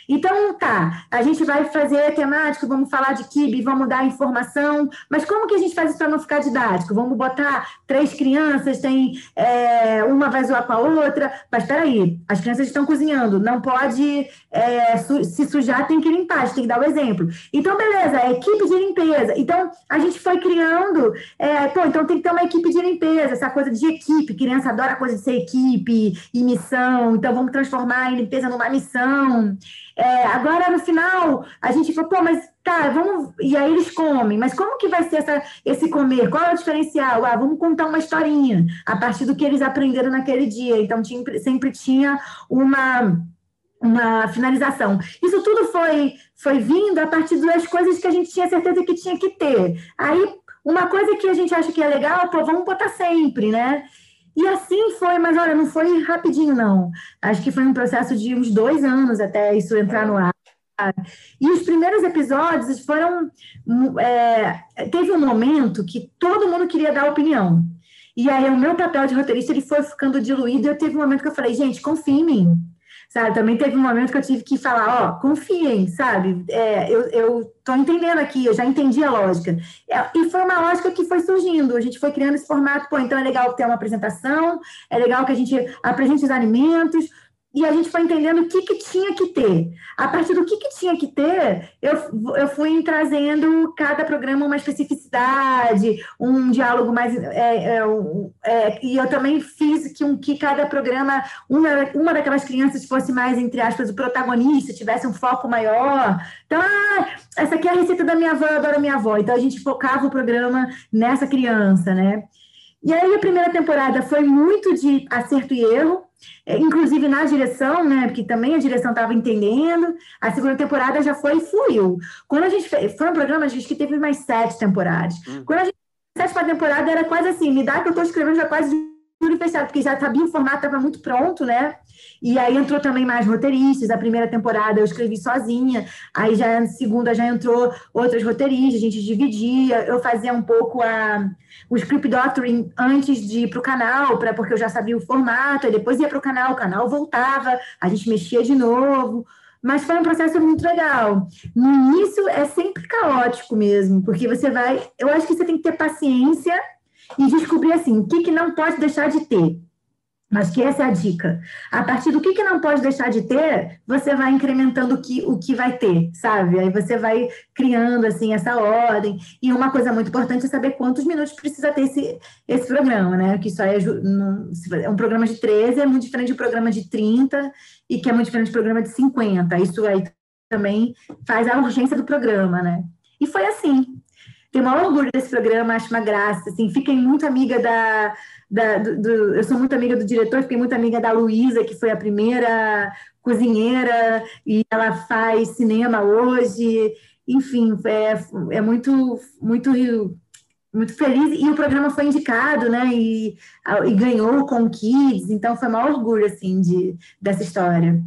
Então, tá, a gente vai fazer temático, vamos falar de kibe, vamos dar informação, mas como que a gente faz isso para não ficar didático? Vamos botar três crianças, tem é, uma vai zoar com a outra, mas peraí, as crianças estão cozinhando, não pode é, su se sujar, tem que limpar, tem que dar o exemplo. Então, beleza, é equipe de limpeza. Então, a gente foi criando, é, pô, então tem que ter uma equipe de limpeza, essa coisa de equipe, criança adora a coisa de ser equipe e missão, então vamos transformar a limpeza numa missão. É, agora, no final, a gente falou, pô, mas tá, vamos. E aí eles comem, mas como que vai ser essa, esse comer? Qual é o diferencial? Ah, vamos contar uma historinha a partir do que eles aprenderam naquele dia. Então, tinha, sempre tinha uma uma finalização. Isso tudo foi, foi vindo a partir das coisas que a gente tinha certeza que tinha que ter. Aí, uma coisa que a gente acha que é legal, pô, vamos botar sempre, né? E assim foi, mas olha, não foi rapidinho, não. Acho que foi um processo de uns dois anos até isso entrar no ar. E os primeiros episódios foram. É, teve um momento que todo mundo queria dar opinião. E aí o meu papel de roteirista ele foi ficando diluído. E eu teve um momento que eu falei, gente, confia em mim sabe? Também teve um momento que eu tive que falar, ó, confiem, sabe? É, eu, eu tô entendendo aqui, eu já entendi a lógica. É, e foi uma lógica que foi surgindo, a gente foi criando esse formato, pô, então é legal ter uma apresentação, é legal que a gente apresente os alimentos, e a gente foi entendendo o que, que tinha que ter. A partir do que, que tinha que ter, eu, eu fui trazendo cada programa uma especificidade, um diálogo mais. É, é, é, e eu também fiz que, um, que cada programa, uma, uma daquelas crianças fosse mais, entre aspas, o protagonista, tivesse um foco maior. Então, ah, essa aqui é a receita da minha avó, eu adoro minha avó. Então, a gente focava o programa nessa criança, né? E aí, a primeira temporada foi muito de acerto e erro inclusive na direção, né? Porque também a direção estava entendendo. A segunda temporada já foi e fluiu. Quando a gente fez, foi um programa, a gente que teve mais sete temporadas. Hum. Quando a gente fez a sétima temporada, era quase assim, me dá que eu estou escrevendo já quase fechado, porque já sabia o formato, estava muito pronto, né? E aí entrou também mais roteiristas. A primeira temporada eu escrevi sozinha, aí já na segunda já entrou outras roteiristas, a gente dividia. Eu fazia um pouco a, o script doctoring antes de ir para o canal, pra, porque eu já sabia o formato, aí depois ia para o canal, o canal voltava, a gente mexia de novo. Mas foi um processo muito legal. No início é sempre caótico mesmo, porque você vai. Eu acho que você tem que ter paciência e descobrir assim, o que, que não pode deixar de ter. Mas que essa é a dica. A partir do que, que não pode deixar de ter, você vai incrementando o que, o que vai ter, sabe? Aí você vai criando assim essa ordem. E uma coisa muito importante é saber quantos minutos precisa ter esse, esse programa, né? Que isso é, é um programa de 13, é muito diferente de um programa de 30 e que é muito diferente de um programa de 50. Isso aí também faz a urgência do programa, né? E foi assim. Tenho maior orgulho desse programa, acho uma graça. Assim, fiquei muito amiga da, da do, do, eu sou muito amiga do diretor, fiquei muito amiga da Luísa, que foi a primeira cozinheira, e ela faz cinema hoje. Enfim, é, é muito, muito muito feliz e o programa foi indicado, né? E, e ganhou com Kids, então foi maior orgulho assim de dessa história.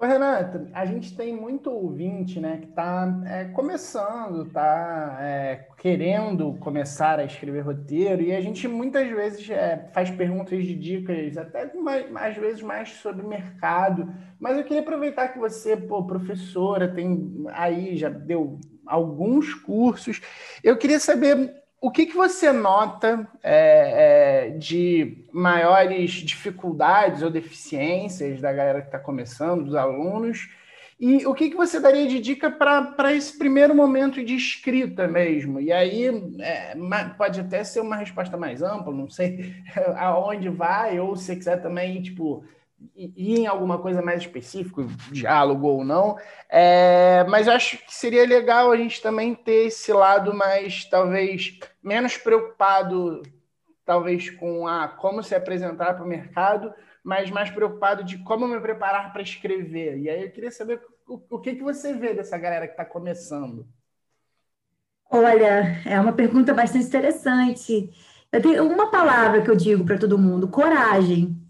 Ô, Renata, a gente tem muito ouvinte, né, que está é, começando, está é, querendo começar a escrever roteiro, e a gente muitas vezes é, faz perguntas de dicas, até mais, às vezes mais sobre mercado, mas eu queria aproveitar que você, pô, professora, tem aí, já deu alguns cursos, eu queria saber o que, que você nota é, é, de maiores dificuldades ou deficiências da galera que está começando, dos alunos? E o que, que você daria de dica para esse primeiro momento de escrita mesmo? E aí é, pode até ser uma resposta mais ampla, não sei aonde vai, ou se quiser também, tipo, ir em alguma coisa mais específica, diálogo ou não, é, mas acho que seria legal a gente também ter esse lado mais, talvez, menos preocupado, talvez, com a como se apresentar para o mercado, mas mais preocupado de como me preparar para escrever. E aí eu queria saber o, o que, que você vê dessa galera que está começando. Olha, é uma pergunta bastante interessante. Eu tenho uma palavra que eu digo para todo mundo: coragem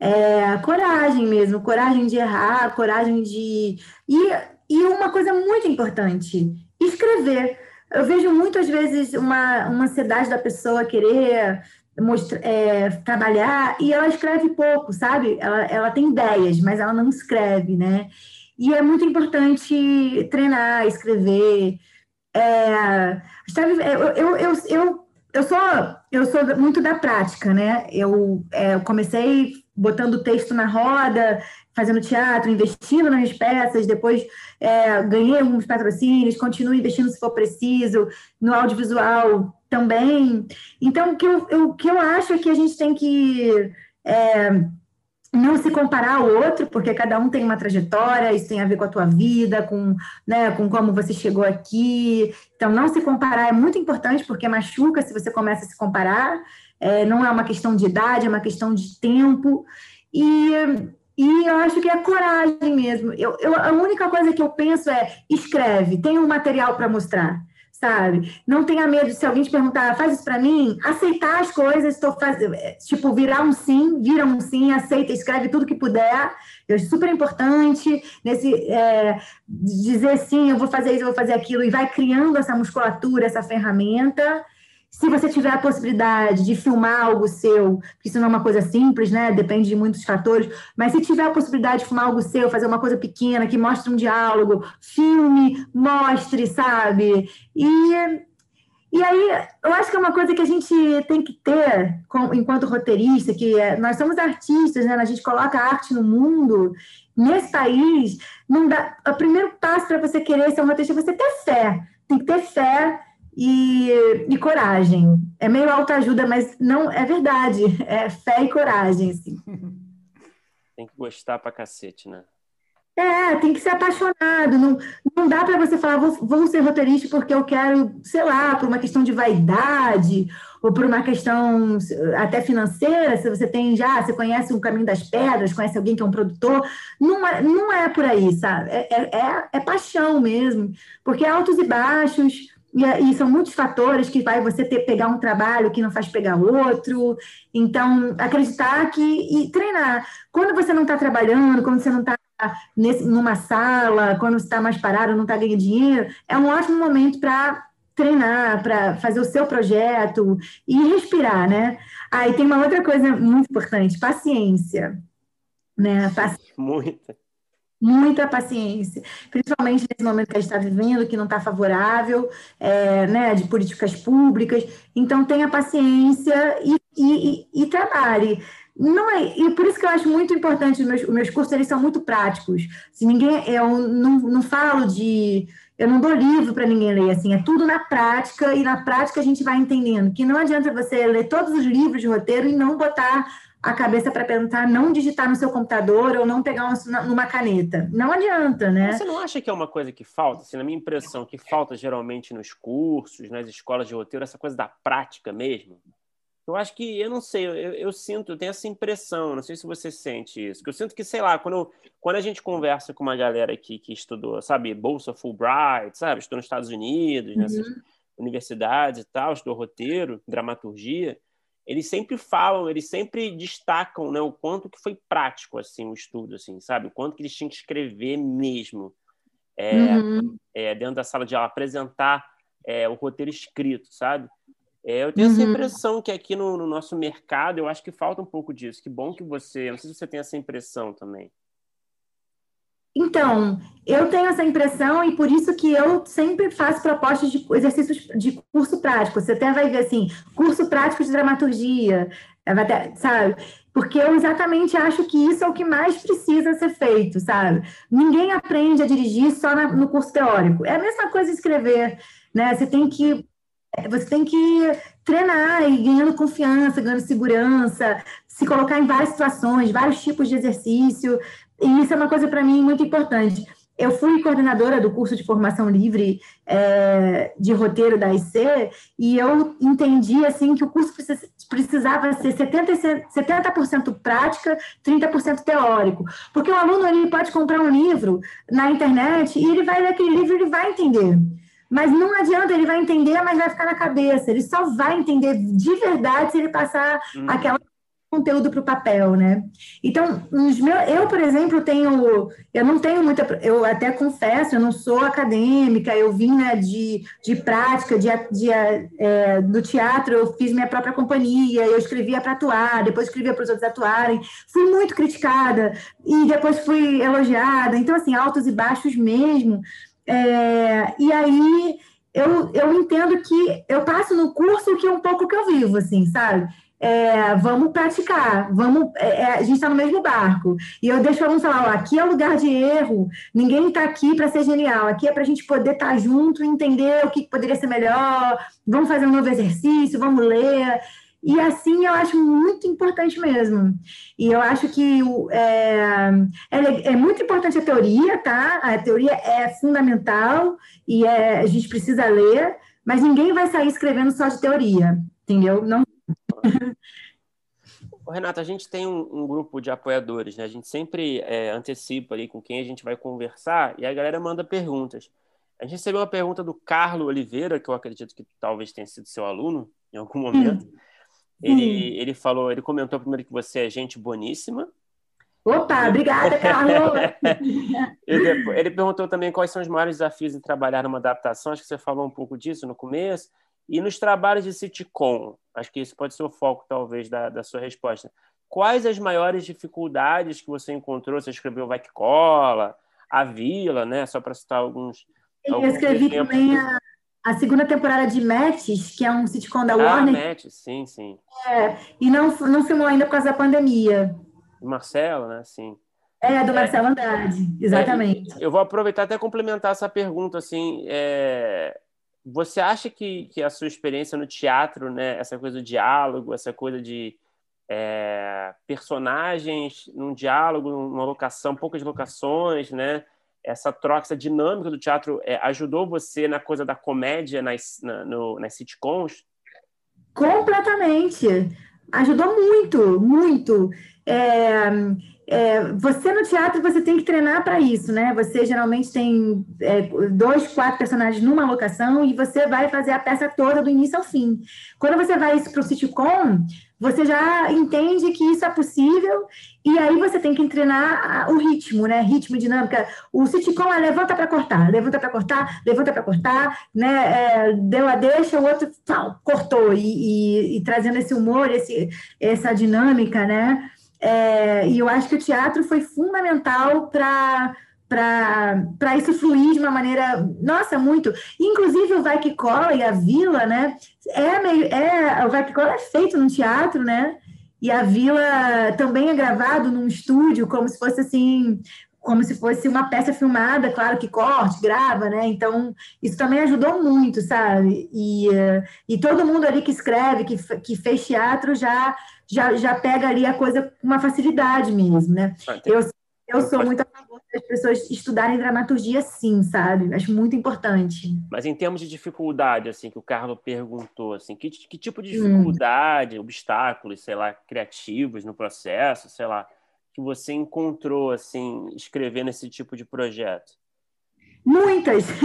é, coragem mesmo, coragem de errar, coragem de. E, e uma coisa muito importante: escrever. Eu vejo muitas vezes uma, uma ansiedade da pessoa querer mostra, é, trabalhar e ela escreve pouco, sabe? Ela, ela tem ideias, mas ela não escreve, né? E é muito importante treinar, escrever. É, sabe, eu, eu, eu, eu, sou, eu sou muito da prática, né? Eu, é, eu comecei botando texto na roda, fazendo teatro, investindo nas peças, depois é, ganhei alguns patrocínios, continuo investindo se for preciso, no audiovisual também. Então, o que eu, eu, o que eu acho é que a gente tem que é, não se comparar ao outro, porque cada um tem uma trajetória, isso tem a ver com a tua vida, com, né, com como você chegou aqui. Então, não se comparar é muito importante, porque machuca se você começa a se comparar é, não é uma questão de idade, é uma questão de tempo. E, e eu acho que é coragem mesmo. Eu, eu, a única coisa que eu penso é: escreve, tem um material para mostrar, sabe? Não tenha medo se alguém te perguntar, faz isso para mim, aceitar as coisas, estou fazendo, é, tipo, virar um sim, vira um sim, aceita, escreve tudo que puder. Acho super importante nesse é, dizer sim, eu vou fazer isso, eu vou fazer aquilo, e vai criando essa musculatura, essa ferramenta. Se você tiver a possibilidade de filmar algo seu, porque isso não é uma coisa simples, né? Depende de muitos fatores, mas se tiver a possibilidade de filmar algo seu, fazer uma coisa pequena que mostre um diálogo, filme, mostre, sabe? E, e aí, eu acho que é uma coisa que a gente tem que ter com, enquanto roteirista, que é, nós somos artistas, né? A gente coloca arte no mundo. Nesse país, não dá. O primeiro passo para você querer ser um roteirista é você ter fé. Tem que ter fé e, e coragem. É meio autoajuda, mas não é verdade. É fé e coragem, assim. Tem que gostar pra cacete, né? É, tem que ser apaixonado. Não, não dá para você falar, vou, vou ser roteirista porque eu quero, sei lá, por uma questão de vaidade ou por uma questão até financeira, se você tem já, você conhece o Caminho das Pedras, conhece alguém que é um produtor, não é, não é por aí, sabe? É, é, é, é paixão mesmo, porque é altos e baixos, e, e, são muitos fatores que vai você ter pegar um trabalho que não faz pegar outro. Então, acreditar que e treinar. Quando você não está trabalhando, quando você não está numa sala, quando você está mais parado, não está ganhando dinheiro, é um ótimo momento para treinar, para fazer o seu projeto e respirar, né? Aí ah, tem uma outra coisa muito importante, paciência. Né? Paci... Muita. Muita paciência, principalmente nesse momento que a gente está vivendo, que não está favorável, é, né, de políticas públicas. Então, tenha paciência e, e, e, e trabalhe. Não é, e por isso que eu acho muito importante os meus, os meus cursos, eles são muito práticos. Se ninguém, eu não, não falo de, eu não dou livro para ninguém ler, assim, é tudo na prática, e na prática a gente vai entendendo que não adianta você ler todos os livros de roteiro e não botar a cabeça para tentar não digitar no seu computador ou não pegar uma, numa caneta. Não adianta, né? Você não acha que é uma coisa que falta? Assim, na minha impressão, que falta geralmente nos cursos, nas escolas de roteiro, essa coisa da prática mesmo? Eu acho que, eu não sei, eu, eu, sinto, eu tenho essa impressão, não sei se você sente isso, que eu sinto que, sei lá, quando, quando a gente conversa com uma galera aqui que estudou, sabe, Bolsa Fulbright, sabe, estudou nos Estados Unidos, uhum. nessas universidades e tal, estudou roteiro, dramaturgia, eles sempre falam, eles sempre destacam né, o quanto que foi prático assim o estudo, assim, sabe? O quanto que eles tinham que escrever mesmo é, uhum. é, dentro da sala de aula, apresentar é, o roteiro escrito, sabe? É, eu tenho uhum. essa impressão que aqui no, no, nosso mercado, eu acho que falta um pouco disso. Que bom que você. Não sei se você tem essa impressão também. Então, eu tenho essa impressão e por isso que eu sempre faço propostas de exercícios de curso prático. Você até vai ver assim, curso prático de dramaturgia, sabe? Porque eu exatamente acho que isso é o que mais precisa ser feito, sabe? Ninguém aprende a dirigir só no curso teórico. É a mesma coisa escrever, né? Você tem que é, você tem que treinar e ganhando confiança, ganhando segurança, se colocar em várias situações, vários tipos de exercício. E isso é uma coisa para mim muito importante. Eu fui coordenadora do curso de formação livre é, de roteiro da IC e eu entendi assim que o curso precisava ser 70%, 70 prática, 30% teórico. Porque o aluno ele pode comprar um livro na internet e ele vai ler aquele livro e ele vai entender. Mas não adianta, ele vai entender, mas vai ficar na cabeça. Ele só vai entender de verdade se ele passar hum. aquela conteúdo para o papel, né? Então, meus, eu, por exemplo, tenho, eu não tenho muita, eu até confesso, eu não sou acadêmica, eu vim né, de, de prática, de, de é, do teatro, eu fiz minha própria companhia, eu escrevia para atuar, depois escrevia para os outros atuarem, fui muito criticada e depois fui elogiada, então, assim, altos e baixos mesmo, é, e aí eu, eu entendo que eu passo no curso que é um pouco que eu vivo, assim, sabe? É, vamos praticar, vamos, é, é a gente está no mesmo barco. E eu deixo o aluno falar: ó, aqui é lugar de erro, ninguém está aqui para ser genial, aqui é para a gente poder estar tá junto entender o que poderia ser melhor, vamos fazer um novo exercício, vamos ler. E assim eu acho muito importante mesmo. E eu acho que é, é, é, muito importante a teoria, tá? A teoria é fundamental e é, a gente precisa ler, mas ninguém vai sair escrevendo só de teoria, entendeu? Não. Renata, a gente tem um, um, grupo de apoiadores, né? A gente sempre é, antecipa ali com quem a gente vai conversar e a galera manda perguntas. A gente recebeu uma pergunta do Carlos Oliveira, que eu acredito que talvez tenha sido seu aluno em algum momento. Hum. Ele, ele falou, ele comentou primeiro que você é gente boníssima. Opa, obrigada, Carlos! ele, ele perguntou também quais são os maiores desafios em trabalhar numa adaptação. Acho que você falou um pouco disso no começo. E nos trabalhos de sitcom, acho que isso pode ser o foco, talvez, da, da sua resposta. Quais as maiores dificuldades que você encontrou? Você escreveu Vai Que Cola, A Vila, né? Só para citar alguns. Eu escrevi exemplos. também a, a segunda temporada de Matches, que é um sitcom da ah, Warner. Matches, sim, sim. É, e não, não filmou ainda por causa da pandemia. Marcelo, né? Sim. É, do Marcelo Andrade, exatamente. É, eu vou aproveitar até complementar essa pergunta, assim, é... você acha que, que a sua experiência no teatro, né, essa coisa do diálogo, essa coisa de é, personagens num diálogo, numa locação, poucas locações, né? Essa troca, essa dinâmica do teatro é, ajudou você na coisa da comédia nas, na, no, nas sitcoms? Completamente. Ajudou muito, muito. É, é, você no teatro você tem que treinar para isso, né? Você geralmente tem é, dois, quatro personagens numa locação e você vai fazer a peça toda do início ao fim. Quando você vai para o sitcom, você já entende que isso é possível e aí você tem que treinar o ritmo, né? Ritmo, dinâmica. O sitcom é levanta para cortar, levanta para cortar, levanta para cortar, né? É, deu a deixa, o outro tal, cortou e, e, e trazendo esse humor, esse, essa dinâmica, né? É, e eu acho que o teatro foi fundamental para para isso fluir de uma maneira, nossa, muito. Inclusive o Vai Que Cola e a Vila, né? É meio, é, o Vai Que Cola é feito no teatro, né? E a Vila também é gravado num estúdio, como se fosse assim, como se fosse uma peça filmada, claro que corte, grava, né? Então, isso também ajudou muito, sabe? E, e todo mundo ali que escreve, que, que fez teatro, já já, já pega ali a coisa com uma facilidade mesmo, né? Ah, eu, eu sou muito a favor das pessoas estudarem dramaturgia, sim, sabe? Acho muito importante. Mas em termos de dificuldade, assim, que o Carlos perguntou, assim, que, que tipo de hum. dificuldade, hum. obstáculos, sei lá, criativos no processo, sei lá, que você encontrou, assim, escrevendo esse tipo de projeto? Muitas!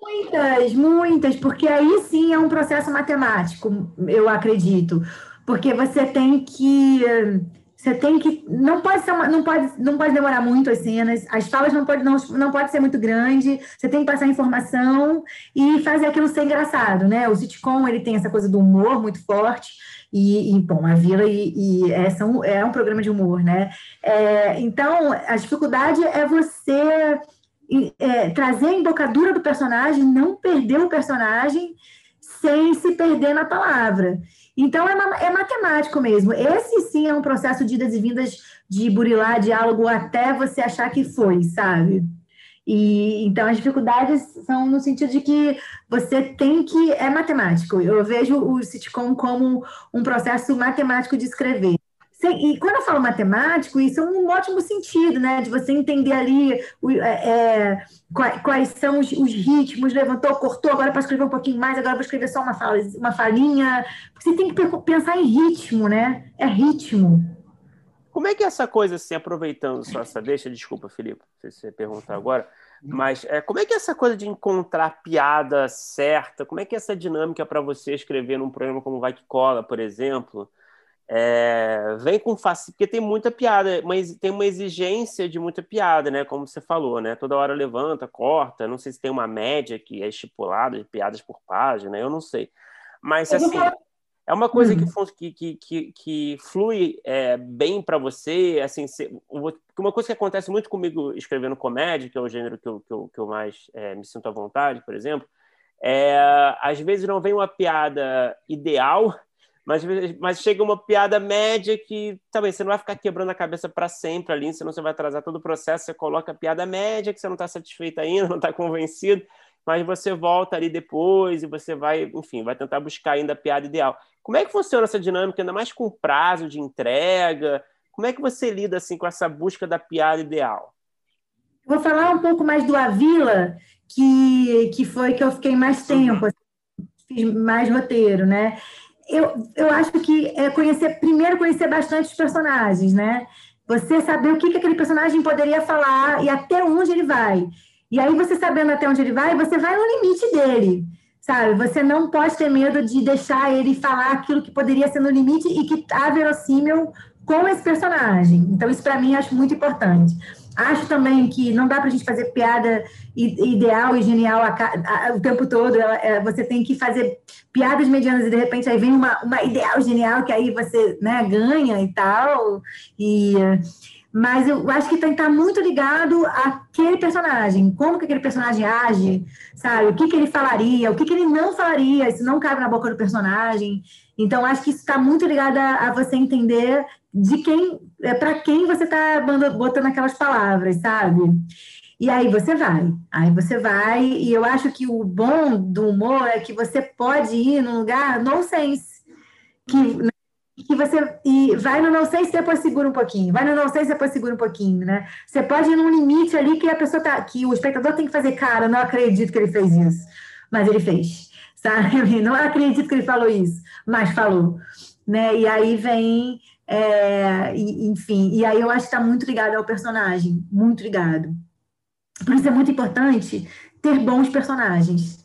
muitas, muitas, porque aí sim é um processo matemático, eu acredito porque você tem que você tem que não pode ser uma, não pode não pode demorar muito as cenas as falas não pode não, não pode ser muito grande você tem que passar informação e fazer aquilo ser engraçado né o sitcom ele tem essa coisa do humor muito forte e, bom a Vila e, e é, são, é um programa de humor né é, então a dificuldade é você é, trazer a embocadura do personagem não perder o personagem sem se perder na palavra então, é, é, matemático mesmo. Esse sim é um processo de idas e vindas de burilar diálogo até você achar que foi, sabe? E então as dificuldades são no sentido de que você tem que é matemático. Eu vejo o sitcom como um processo matemático de escrever. E quando eu falo matemático, isso é um ótimo sentido, né? De você entender ali é, é quais, são os, os, ritmos, levantou, cortou, agora para escrever um pouquinho mais, agora vou escrever só uma, fala, uma falinha. Você tem que pensar em ritmo, né? É ritmo. Como é que é essa coisa, assim, aproveitando só essa deixa, desculpa, Felipe, se você perguntar agora, mas é, como é que é essa coisa de encontrar piada certa? Como é que é essa dinâmica para você escrever num programa como Vai Que Cola, por exemplo? É, vem com fácil, porque tem muita piada, mas tem uma exigência de muita piada, né? Como você falou, né? Toda hora levanta, corta. Não sei se tem uma média que é estipulada de piadas por página, eu não sei. Mas assim, é uma coisa que, uhum. que, que, que flui é, bem para você. Assim, uma coisa que acontece muito comigo escrevendo comédia, que é o gênero que eu, que eu, que eu mais é, me sinto à vontade, por exemplo, é, às vezes não vem uma piada ideal mas, mas chega uma piada média que também você não vai ficar quebrando a cabeça para sempre ali, senão você vai atrasar todo o processo. Você coloca a piada média que você não está satisfeito ainda, não está convencido, mas você volta ali depois e você vai, enfim, vai tentar buscar ainda a piada ideal. Como é que funciona essa dinâmica, ainda mais com prazo de entrega? Como é que você lida assim com essa busca da piada ideal? Vou falar um pouco mais do Avila, que, que foi que eu fiquei mais tempo, assim, fiz mais roteiro, né? eu, eu acho que é conhecer, primeiro conhecer bastante os personagens, né? Você saber o que, que aquele personagem poderia falar e até onde ele vai. E aí, você sabendo até onde ele vai, você vai no limite dele, sabe? Você não pode ter medo de deixar ele falar aquilo que poderia ser no limite e que está verossímil com esse personagem. Então, isso para mim acho muito importante. Acho também que não dá para a gente fazer piada ideal e genial a, a, o tempo todo. Ela, é, você tem que fazer piadas medianas e de repente aí vem uma, uma ideal genial que aí você né, ganha e tal. E, mas eu acho que tem que estar muito ligado àquele personagem, como que aquele personagem age, sabe? O que, que ele falaria, o que, que ele não falaria, isso não cabe na boca do personagem. Então, acho que isso está muito ligado a, a você entender de quem, é para quem você está botando aquelas palavras, sabe? E aí você vai, aí você vai, e eu acho que o bom do humor é que você pode ir num lugar nonsense, que, que você e vai no não sei se depois segura um pouquinho, vai no não sei se depois segura um pouquinho, né? Você pode ir num limite ali que a pessoa tá, que o espectador tem que fazer, cara, não acredito que ele fez isso, mas ele fez, sabe? Não acredito que ele falou isso, mas falou, né? E aí vem, é, e, enfim, e aí eu acho que está muito ligado ao personagem, muito ligado. Por isso é muito importante ter bons personagens,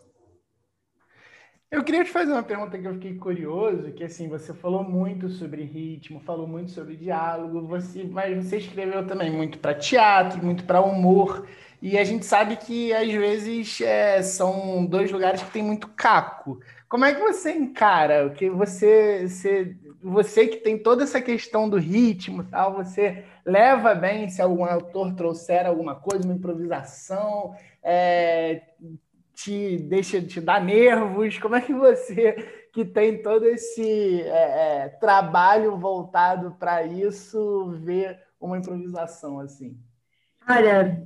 eu queria te fazer uma pergunta que eu fiquei curioso, que assim, você falou muito sobre ritmo, falou muito sobre diálogo, você, mas você escreveu também muito para teatro, muito para humor, e a gente sabe que às vezes é, são dois lugares que tem muito caco. Como é que você encara? Que você, você, você que tem toda essa questão do ritmo, tal, você leva bem se algum autor trouxer alguma coisa, uma improvisação, é, te deixa, te dá nervos? Como é que você, que tem todo esse é, é, trabalho voltado para isso, vê uma improvisação assim? Olha,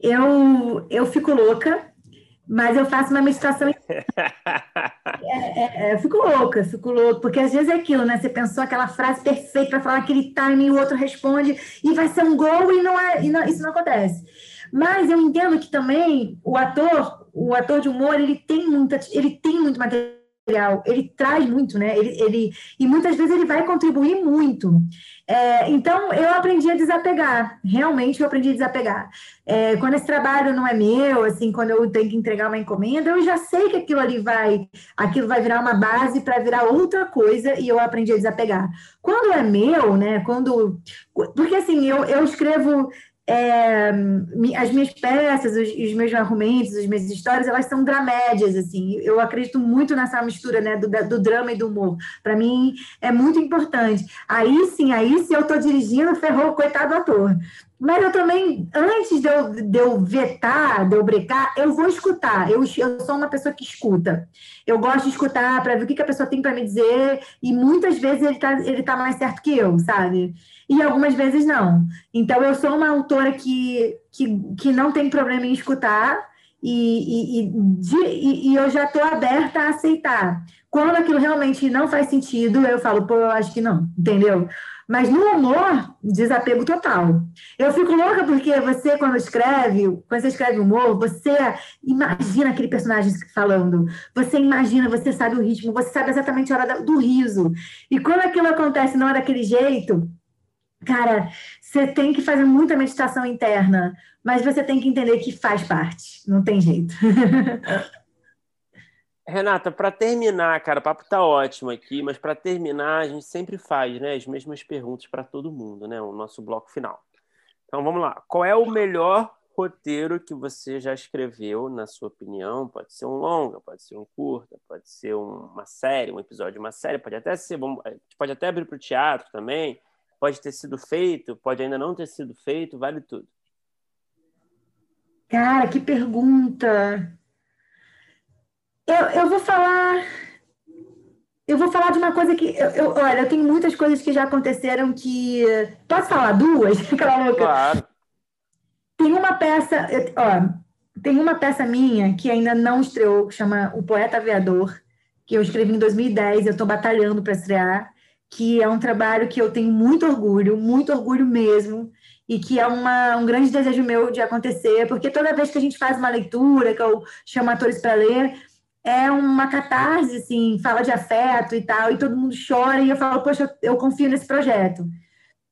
eu, eu fico louca, mas eu faço uma meditação. É, é, é, eu fico louca, fico louca, porque às vezes é aquilo, né? Você pensou aquela frase perfeita para falar aquele timing, o outro responde e vai ser um gol e não é, e não, isso não acontece. Mas eu entendo que também o ator, o ator de humor, ele tem muita, ele tem muito material, ele traz muito, né? Ele, ele e muitas vezes ele vai contribuir muito. É, então eu aprendi a desapegar, realmente eu aprendi a desapegar. É, quando esse trabalho não é meu, assim, quando eu tenho que entregar uma encomenda, eu já sei que aquilo ali vai, aquilo vai virar uma base para virar outra coisa e eu aprendi a desapegar. Quando é meu, né? Quando, porque assim eu, eu escrevo é, as minhas peças, os, os, meus argumentos, as minhas histórias, elas são dramédias, assim. Eu acredito muito nessa mistura, né, do, do drama e do humor. Para mim é muito importante. Aí sim, aí se eu estou dirigindo, ferrou, coitado do ator. Mas eu também, antes de eu, de eu vetar, de eu brecar, eu vou escutar. Eu, eu sou uma pessoa que escuta. Eu gosto de escutar para ver o que, que a pessoa tem para me dizer, e muitas vezes ele está ele tá mais certo que eu, sabe? E algumas vezes não. Então, eu sou uma autora que, que, que não tem problema em escutar, e, e, e, e eu já estou aberta a aceitar. Quando aquilo realmente não faz sentido, eu falo, pô, eu acho que não, entendeu? Mas no humor, desapego total. Eu fico louca porque você, quando escreve, quando você escreve humor, você imagina aquele personagem falando. Você imagina, você sabe o ritmo, você sabe exatamente a hora do riso. E quando aquilo acontece não é daquele jeito, cara, você tem que fazer muita meditação interna, mas você tem que entender que faz parte, não tem jeito. Renata, para terminar, cara, o papo tá ótimo aqui, mas para terminar, a gente sempre faz, né, as mesmas perguntas para todo mundo, né, o nosso bloco final. Então vamos lá. Qual é o melhor roteiro que você já escreveu, na sua opinião? Pode ser um longa, pode ser um curta, pode ser uma série, um episódio de uma série, pode até ser, pode até abrir para o teatro também, pode ter sido feito, pode ainda não ter sido feito, vale tudo. Cara, que pergunta! Eu, eu vou falar. Eu vou falar de uma coisa que. Eu, eu, olha, eu tenho muitas coisas que já aconteceram que. Posso falar duas? Aquela louca. Claro. Tem uma peça. Ó, tem uma peça minha que ainda não estreou, que chama O Poeta Aviador, que eu escrevi em 2010, eu estou batalhando para estrear, que é um trabalho que eu tenho muito orgulho, muito orgulho mesmo, e que é uma, um grande desejo meu de acontecer, porque toda vez que a gente faz uma leitura, que eu chamo atores para ler, é uma catarse, assim, fala de afeto e tal, e todo mundo chora, e eu falo, poxa, eu, confio nesse projeto.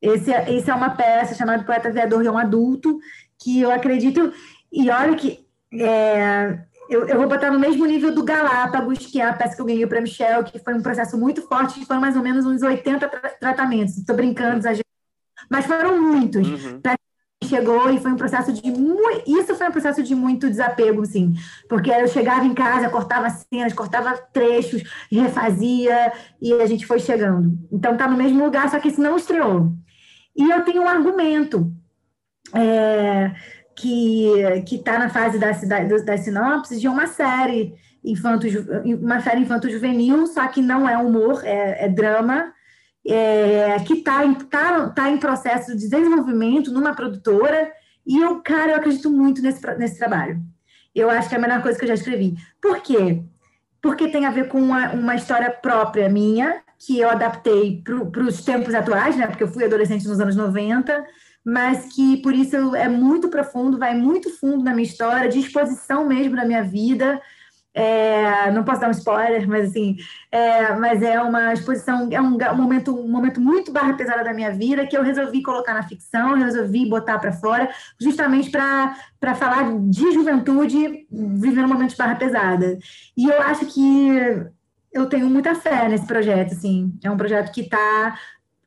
Esse, é, esse é uma peça chamada Poeta Aviador, e é um adulto, que eu acredito, e olha que é, eu, eu, vou botar no mesmo nível do Galápagos, que é a peça que eu ganhei para Michel, que foi um processo muito forte, que foram mais ou menos uns 80 tra tratamentos. Estou brincando, exagerando, mas foram muitos. Uhum chegou e foi um processo de muito, isso foi um processo de muito desapego, assim, porque eu chegava em casa, cortava cenas, cortava trechos, refazia e a gente foi chegando. Então tá no mesmo lugar, só que isso não estreou. E eu tenho um argumento é, que está na fase da das, das sinopses de uma série infanto uma série infanto juvenil, só que não é humor, é, é drama é, que está tá, tá em processo de desenvolvimento numa produtora, e eu, cara, eu acredito muito nesse, nesse trabalho. Eu acho que é a melhor coisa que eu já escrevi. Por quê? Porque tem a ver com uma, uma história própria minha, que eu adaptei para os tempos atuais, né? Porque eu fui adolescente nos anos 90, mas que por isso é muito profundo, vai muito fundo na minha história, de exposição mesmo da minha vida. É, não posso dar um spoiler, mas assim, é, mas é uma exposição, é um, um, momento, um momento muito barra pesada da minha vida que eu resolvi colocar na ficção, resolvi botar para fora, justamente para falar de juventude vivendo momentos barra pesada. E eu acho que eu tenho muita fé nesse projeto, assim, é um projeto que está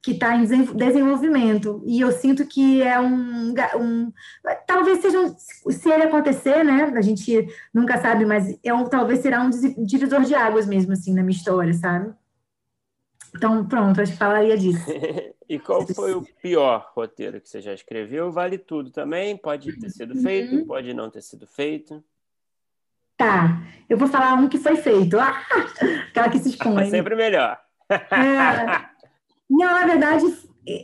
que está em desenvolvimento. E eu sinto que é um, um. Talvez seja. Um, se ele acontecer, né? A gente nunca sabe, mas é um, talvez será um divisor de águas mesmo, assim, na minha história, sabe? Então, pronto, acho que falaria disso. e qual foi o pior roteiro que você já escreveu? Vale tudo também? Pode ter sido feito, uhum. pode não ter sido feito. Tá, eu vou falar um que foi feito. Ah, aquela que se expõe. É sempre melhor. É, não, na verdade,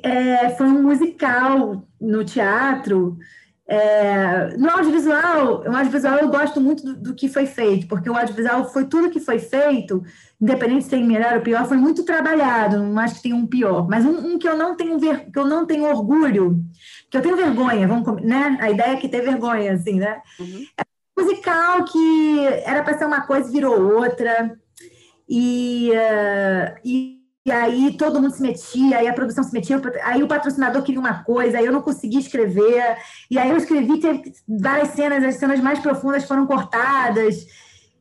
é, foi um musical no teatro. É, no audiovisual, no audiovisual eu gosto muito do, do, que foi feito, porque o audiovisual foi tudo que foi feito, independente se tem melhor ou pior, foi muito trabalhado, não acho que tem um pior, mas um, um que eu não tenho ver, que eu não tenho orgulho, que eu tenho vergonha, vamos, né? A ideia é que ter vergonha, assim, né? Uhum. É um musical que era para ser uma coisa e virou outra, e, uh, e e aí todo mundo se metia, aí a produção se metia, aí o patrocinador queria uma coisa, aí eu não conseguia escrever, e aí eu escrevi, teve várias cenas, as cenas mais profundas foram cortadas.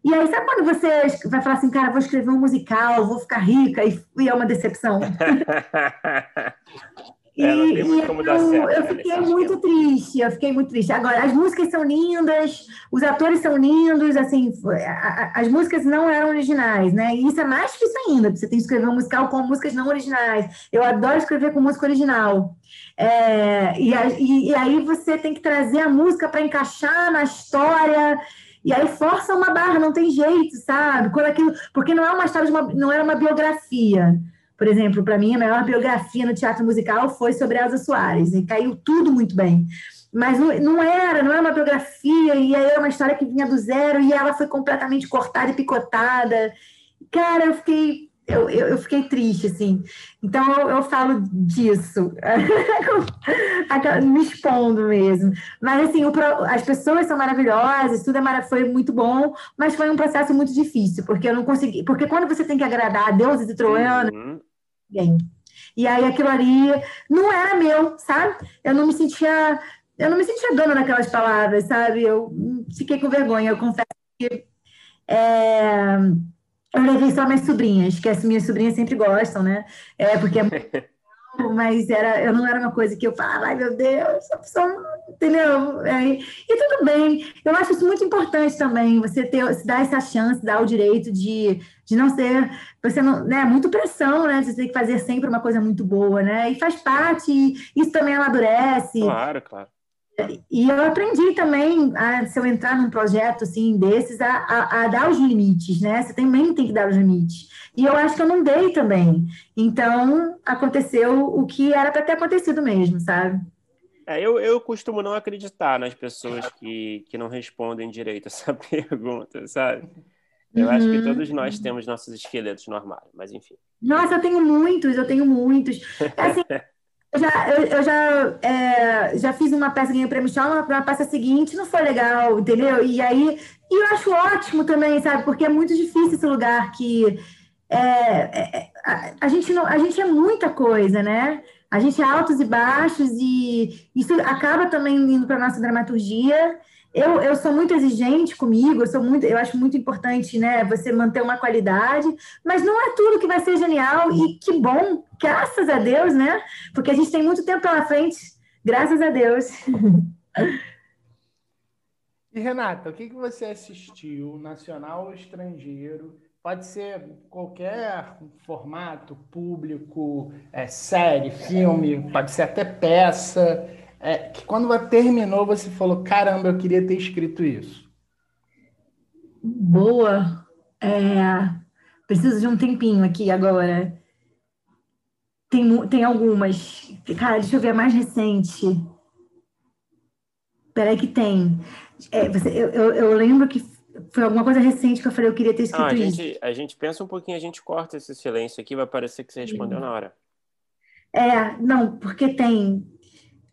E aí, sabe quando você vai falar assim, cara, vou escrever um musical, vou ficar rica, e, e é uma decepção? É, e, e eu, certo, eu né, fiquei muito triste, eu fiquei muito triste. Agora, as músicas são lindas, os atores são lindos, assim, a, a, as músicas não eram originais, né? E isso é mais difícil ainda, você tem que escrever um musical com músicas não originais. Eu adoro escrever com música original. É, e, e, e aí você tem que trazer a música para encaixar na história. E aí força uma barra, não tem jeito, sabe? Quando aquilo, porque não é uma história de uma, não era uma biografia. Por exemplo, para mim, a maior biografia no teatro musical foi sobre Elza Soares, e caiu tudo muito bem. Mas não, era, não era uma biografia, e aí era uma história que vinha do zero, e ela foi completamente cortada e picotada. Cara, eu fiquei eu, eu, eu, fiquei triste, assim. Então, eu, eu falo disso, me expondo mesmo. Mas, assim, o, as pessoas são maravilhosas, tudo é foi muito bom, mas foi um processo muito difícil, porque eu não consegui. Porque quando você tem que agradar a deuses e troianos, uhum ninguém. E aí aquilo ali não era meu, sabe? Eu não me sentia, eu não me sentia dona daquelas palavras, sabe? Eu fiquei com vergonha. Eu confesso que é, eu levei só minhas sobrinhas, que as minhas sobrinhas sempre gostam, né? É porque é mas era, eu não era uma coisa que eu falava, ai meu Deus, essa pessoa, entendeu? É, e tudo bem, eu acho isso muito importante também, você ter, se dar essa chance, dar o direito de, de não ser, você não, né, muito pressão, né, você tem que fazer sempre uma coisa muito boa, né, e faz parte, isso também amadurece. Claro, claro. E eu aprendi também, a, se eu entrar num projeto assim desses, a, a, a, dar os limites, né? Você também tem que dar os limites. E eu acho que eu não dei também. Então, aconteceu o que era para ter acontecido mesmo, sabe? É, eu, eu costumo não acreditar nas pessoas que, que não respondem direito essa pergunta, sabe? Eu acho que uhum. todos nós temos nossos esqueletos no armário, mas enfim. Nossa, eu tenho muitos, eu tenho muitos. Assim, Eu já, eu, eu já, é, já fiz uma peça, ganhei o prêmio Chalma, na peça seguinte não foi legal, entendeu? E aí, e eu acho ótimo também, sabe? Porque é muito difícil esse lugar que é, é, a, a, gente não, a gente é muita coisa, né? A gente é altos e baixos e isso acaba também indo para nossa dramaturgia eu, eu sou muito exigente comigo, eu sou muito, eu acho muito importante, né, você manter uma qualidade, mas não é tudo que vai ser genial e que bom, graças a Deus, né? Porque a gente tem muito tempo pela frente, graças a Deus. E Renata, o que, que você assistiu, nacional ou estrangeiro? Pode ser qualquer formato, público, é, série, filme, pode ser até peça é, que quando terminou você falou, caramba, eu queria ter escrito isso? Boa. É, preciso de um tempinho aqui agora. Tem, tem algumas. Cara, deixa eu ver a mais recente. Peraí que tem. É, você, eu, eu, eu, lembro que foi alguma coisa recente que eu falei, eu queria ter escrito Não, a isso. gente, a gente pensa um pouquinho, a gente corta esse silêncio aqui, vai parecer que você respondeu na hora. É, não, porque tem.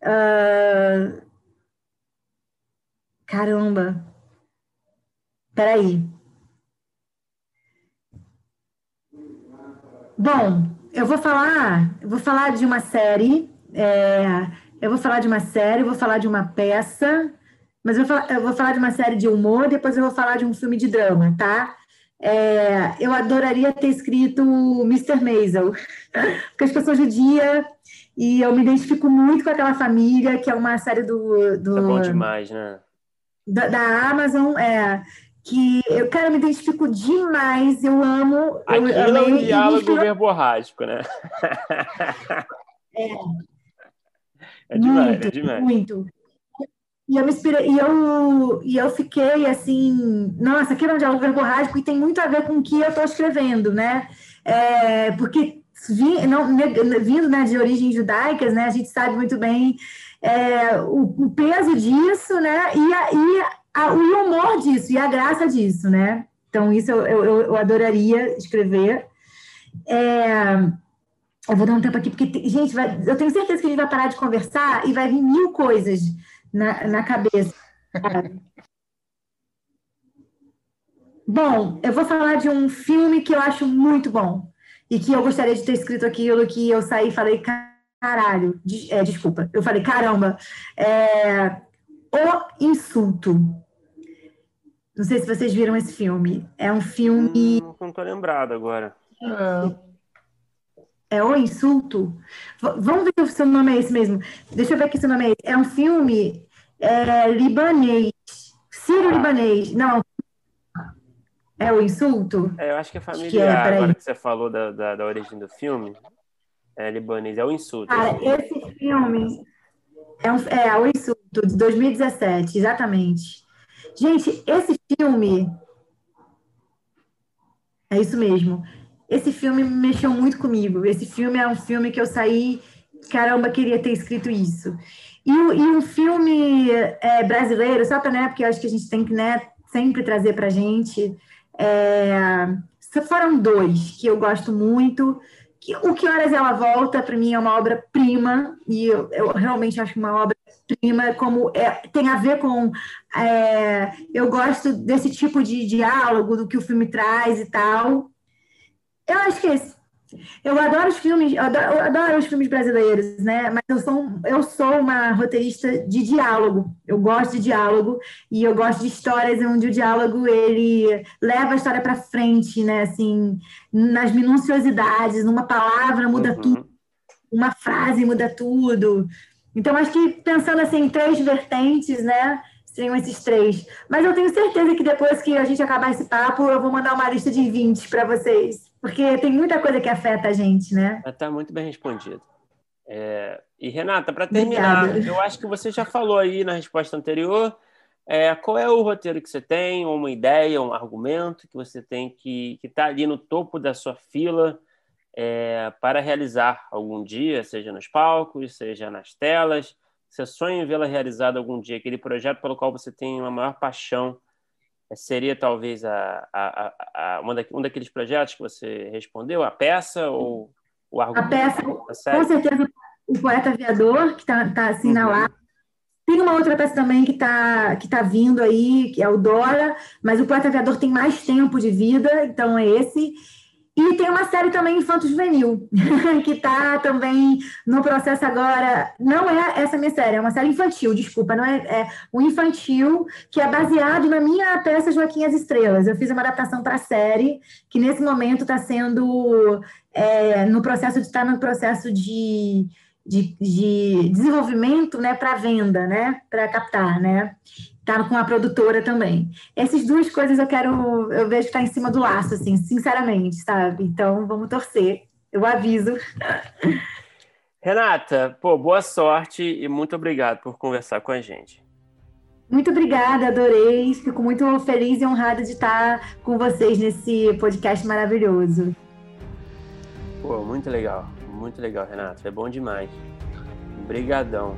Ah, Caramba. Peraí. Bom, eu vou falar, eu vou falar de uma série, é, eu vou falar de uma série, vou falar de uma peça, mas eu vou falar, eu vou falar de uma série de humor, depois eu vou falar de um filme de drama, tá? É, eu adoraria ter escrito Mr. Maisel, porque eu sou judia e eu me identifico muito com aquela família, que é uma série do, do é bom demais, né? da, da Amazon, é, que eu, cara, eu me identifico demais, eu amo. Eu Aquilo é amei, um e diálogo me inspirou verborrágico, né? É demais, muito, é demais. muito. E eu me inspirei, e eu, e eu fiquei assim, nossa, aqui é um diálogo verborrágico e tem muito a ver com o que eu estou escrevendo, né? É, porque vi- não, vindo né, de origens judaicas, né, a gente sabe muito bem é, o, o peso disso, né? E, a, e a- o humor disso, e a graça disso, né? Então, isso eu, eu, eu adoraria escrever. É, eu vou dar um tempo aqui, porque, gente, vai- eu tenho certeza que a gente vai parar de conversar e vai vir mil coisas na, na cabeça. Bom, eu vou falar de um filme que eu acho muito bom e que eu gostaria de ter escrito aquilo que eu saí e falei, caralho, de- é, desculpa, eu falei, caramba, é, O Insulto. Não sei se vocês viram esse filme. É um filme. Hum, não tô lembrado agora. É, É O Insulto? V- vamos ver se o nome é esse mesmo. Deixa eu ver aqui se o nome é esse. É um filme é, libanês. Sírio-libanês. Não. É O Insulto? É, eu acho que é que é, familiar, peraí. agora que você falou da, da, da origem do filme. É libanês, é o insulto. Cara, esse filme é, um, é O Insulto, de 2017, exatamente. Gente, esse filme. É isso mesmo. Esse filme mexeu muito comigo. Esse filme é um filme que eu saí. Caramba, queria ter escrito isso. E, e um filme é, brasileiro, só para, né? Porque eu acho que a gente tem que né, sempre trazer para gente. É, foram dois que eu gosto muito. Que, o Que Horas Ela Volta, para mim, é uma obra-prima, e eu, eu realmente acho uma obra-prima, como é, tem a ver com. é, eu gosto desse tipo de diálogo, do que o filme traz e tal. Eu acho que é esse. Eu adoro os filmes, adoro, adoro os filmes brasileiros, né? Mas eu sou, eu sou uma roteirista de diálogo. Eu gosto de diálogo e eu gosto de histórias onde o diálogo ele leva a história para frente, né? Assim, nas minuciosidades, numa palavra muda Uhum. tudo, uma frase muda tudo. Então acho que pensando assim em três vertentes, né? Seriam esses três. Mas eu tenho certeza que depois que a gente acabar esse papo, eu vou mandar uma lista de 20 para vocês. Porque tem muita coisa que afeta a gente, né? Está muito bem respondido. É, e Renata, para terminar, Obrigada. eu acho que você já falou aí na resposta anterior. é, qual é o roteiro que você tem, ou uma ideia, um argumento que você tem que está ali no topo da sua fila é, para realizar algum dia, seja nos palcos, seja nas telas? Você sonha em vê-la realizada algum dia? Aquele projeto pelo qual você tem uma maior paixão seria talvez a, a, a, a- uma da- um daqueles projetos que você respondeu, a peça ou o A argumento peça, da com certeza, o Poeta Aviador, que está tá, assim na Uhum. lá. Tem uma outra peça também que está que tá vindo aí, que é o Dora, mas o Poeta Aviador tem mais tempo de vida, então é esse. E tem uma série também infanto-juvenil, que está também no processo agora. Não é essa minha série, é uma série infantil, desculpa, não é, é um infantil que é baseado na minha peça Joaquim as Estrelas. Eu fiz uma adaptação para a série, que nesse momento está sendo é, no processo de estar no processo de, de, de desenvolvimento né, para venda, né, para captar, né? Tá com a produtora também. Essas duas coisas eu quero, eu vejo que tá em cima do laço, assim, sinceramente, sabe? Então vamos torcer. Eu aviso. Renata, pô, boa sorte e muito obrigado por conversar com a gente. Muito obrigada, adorei. Fico muito feliz e honrada de estar com vocês nesse podcast maravilhoso. Pô, muito legal, muito legal, Renata. É bom demais. Obrigadão.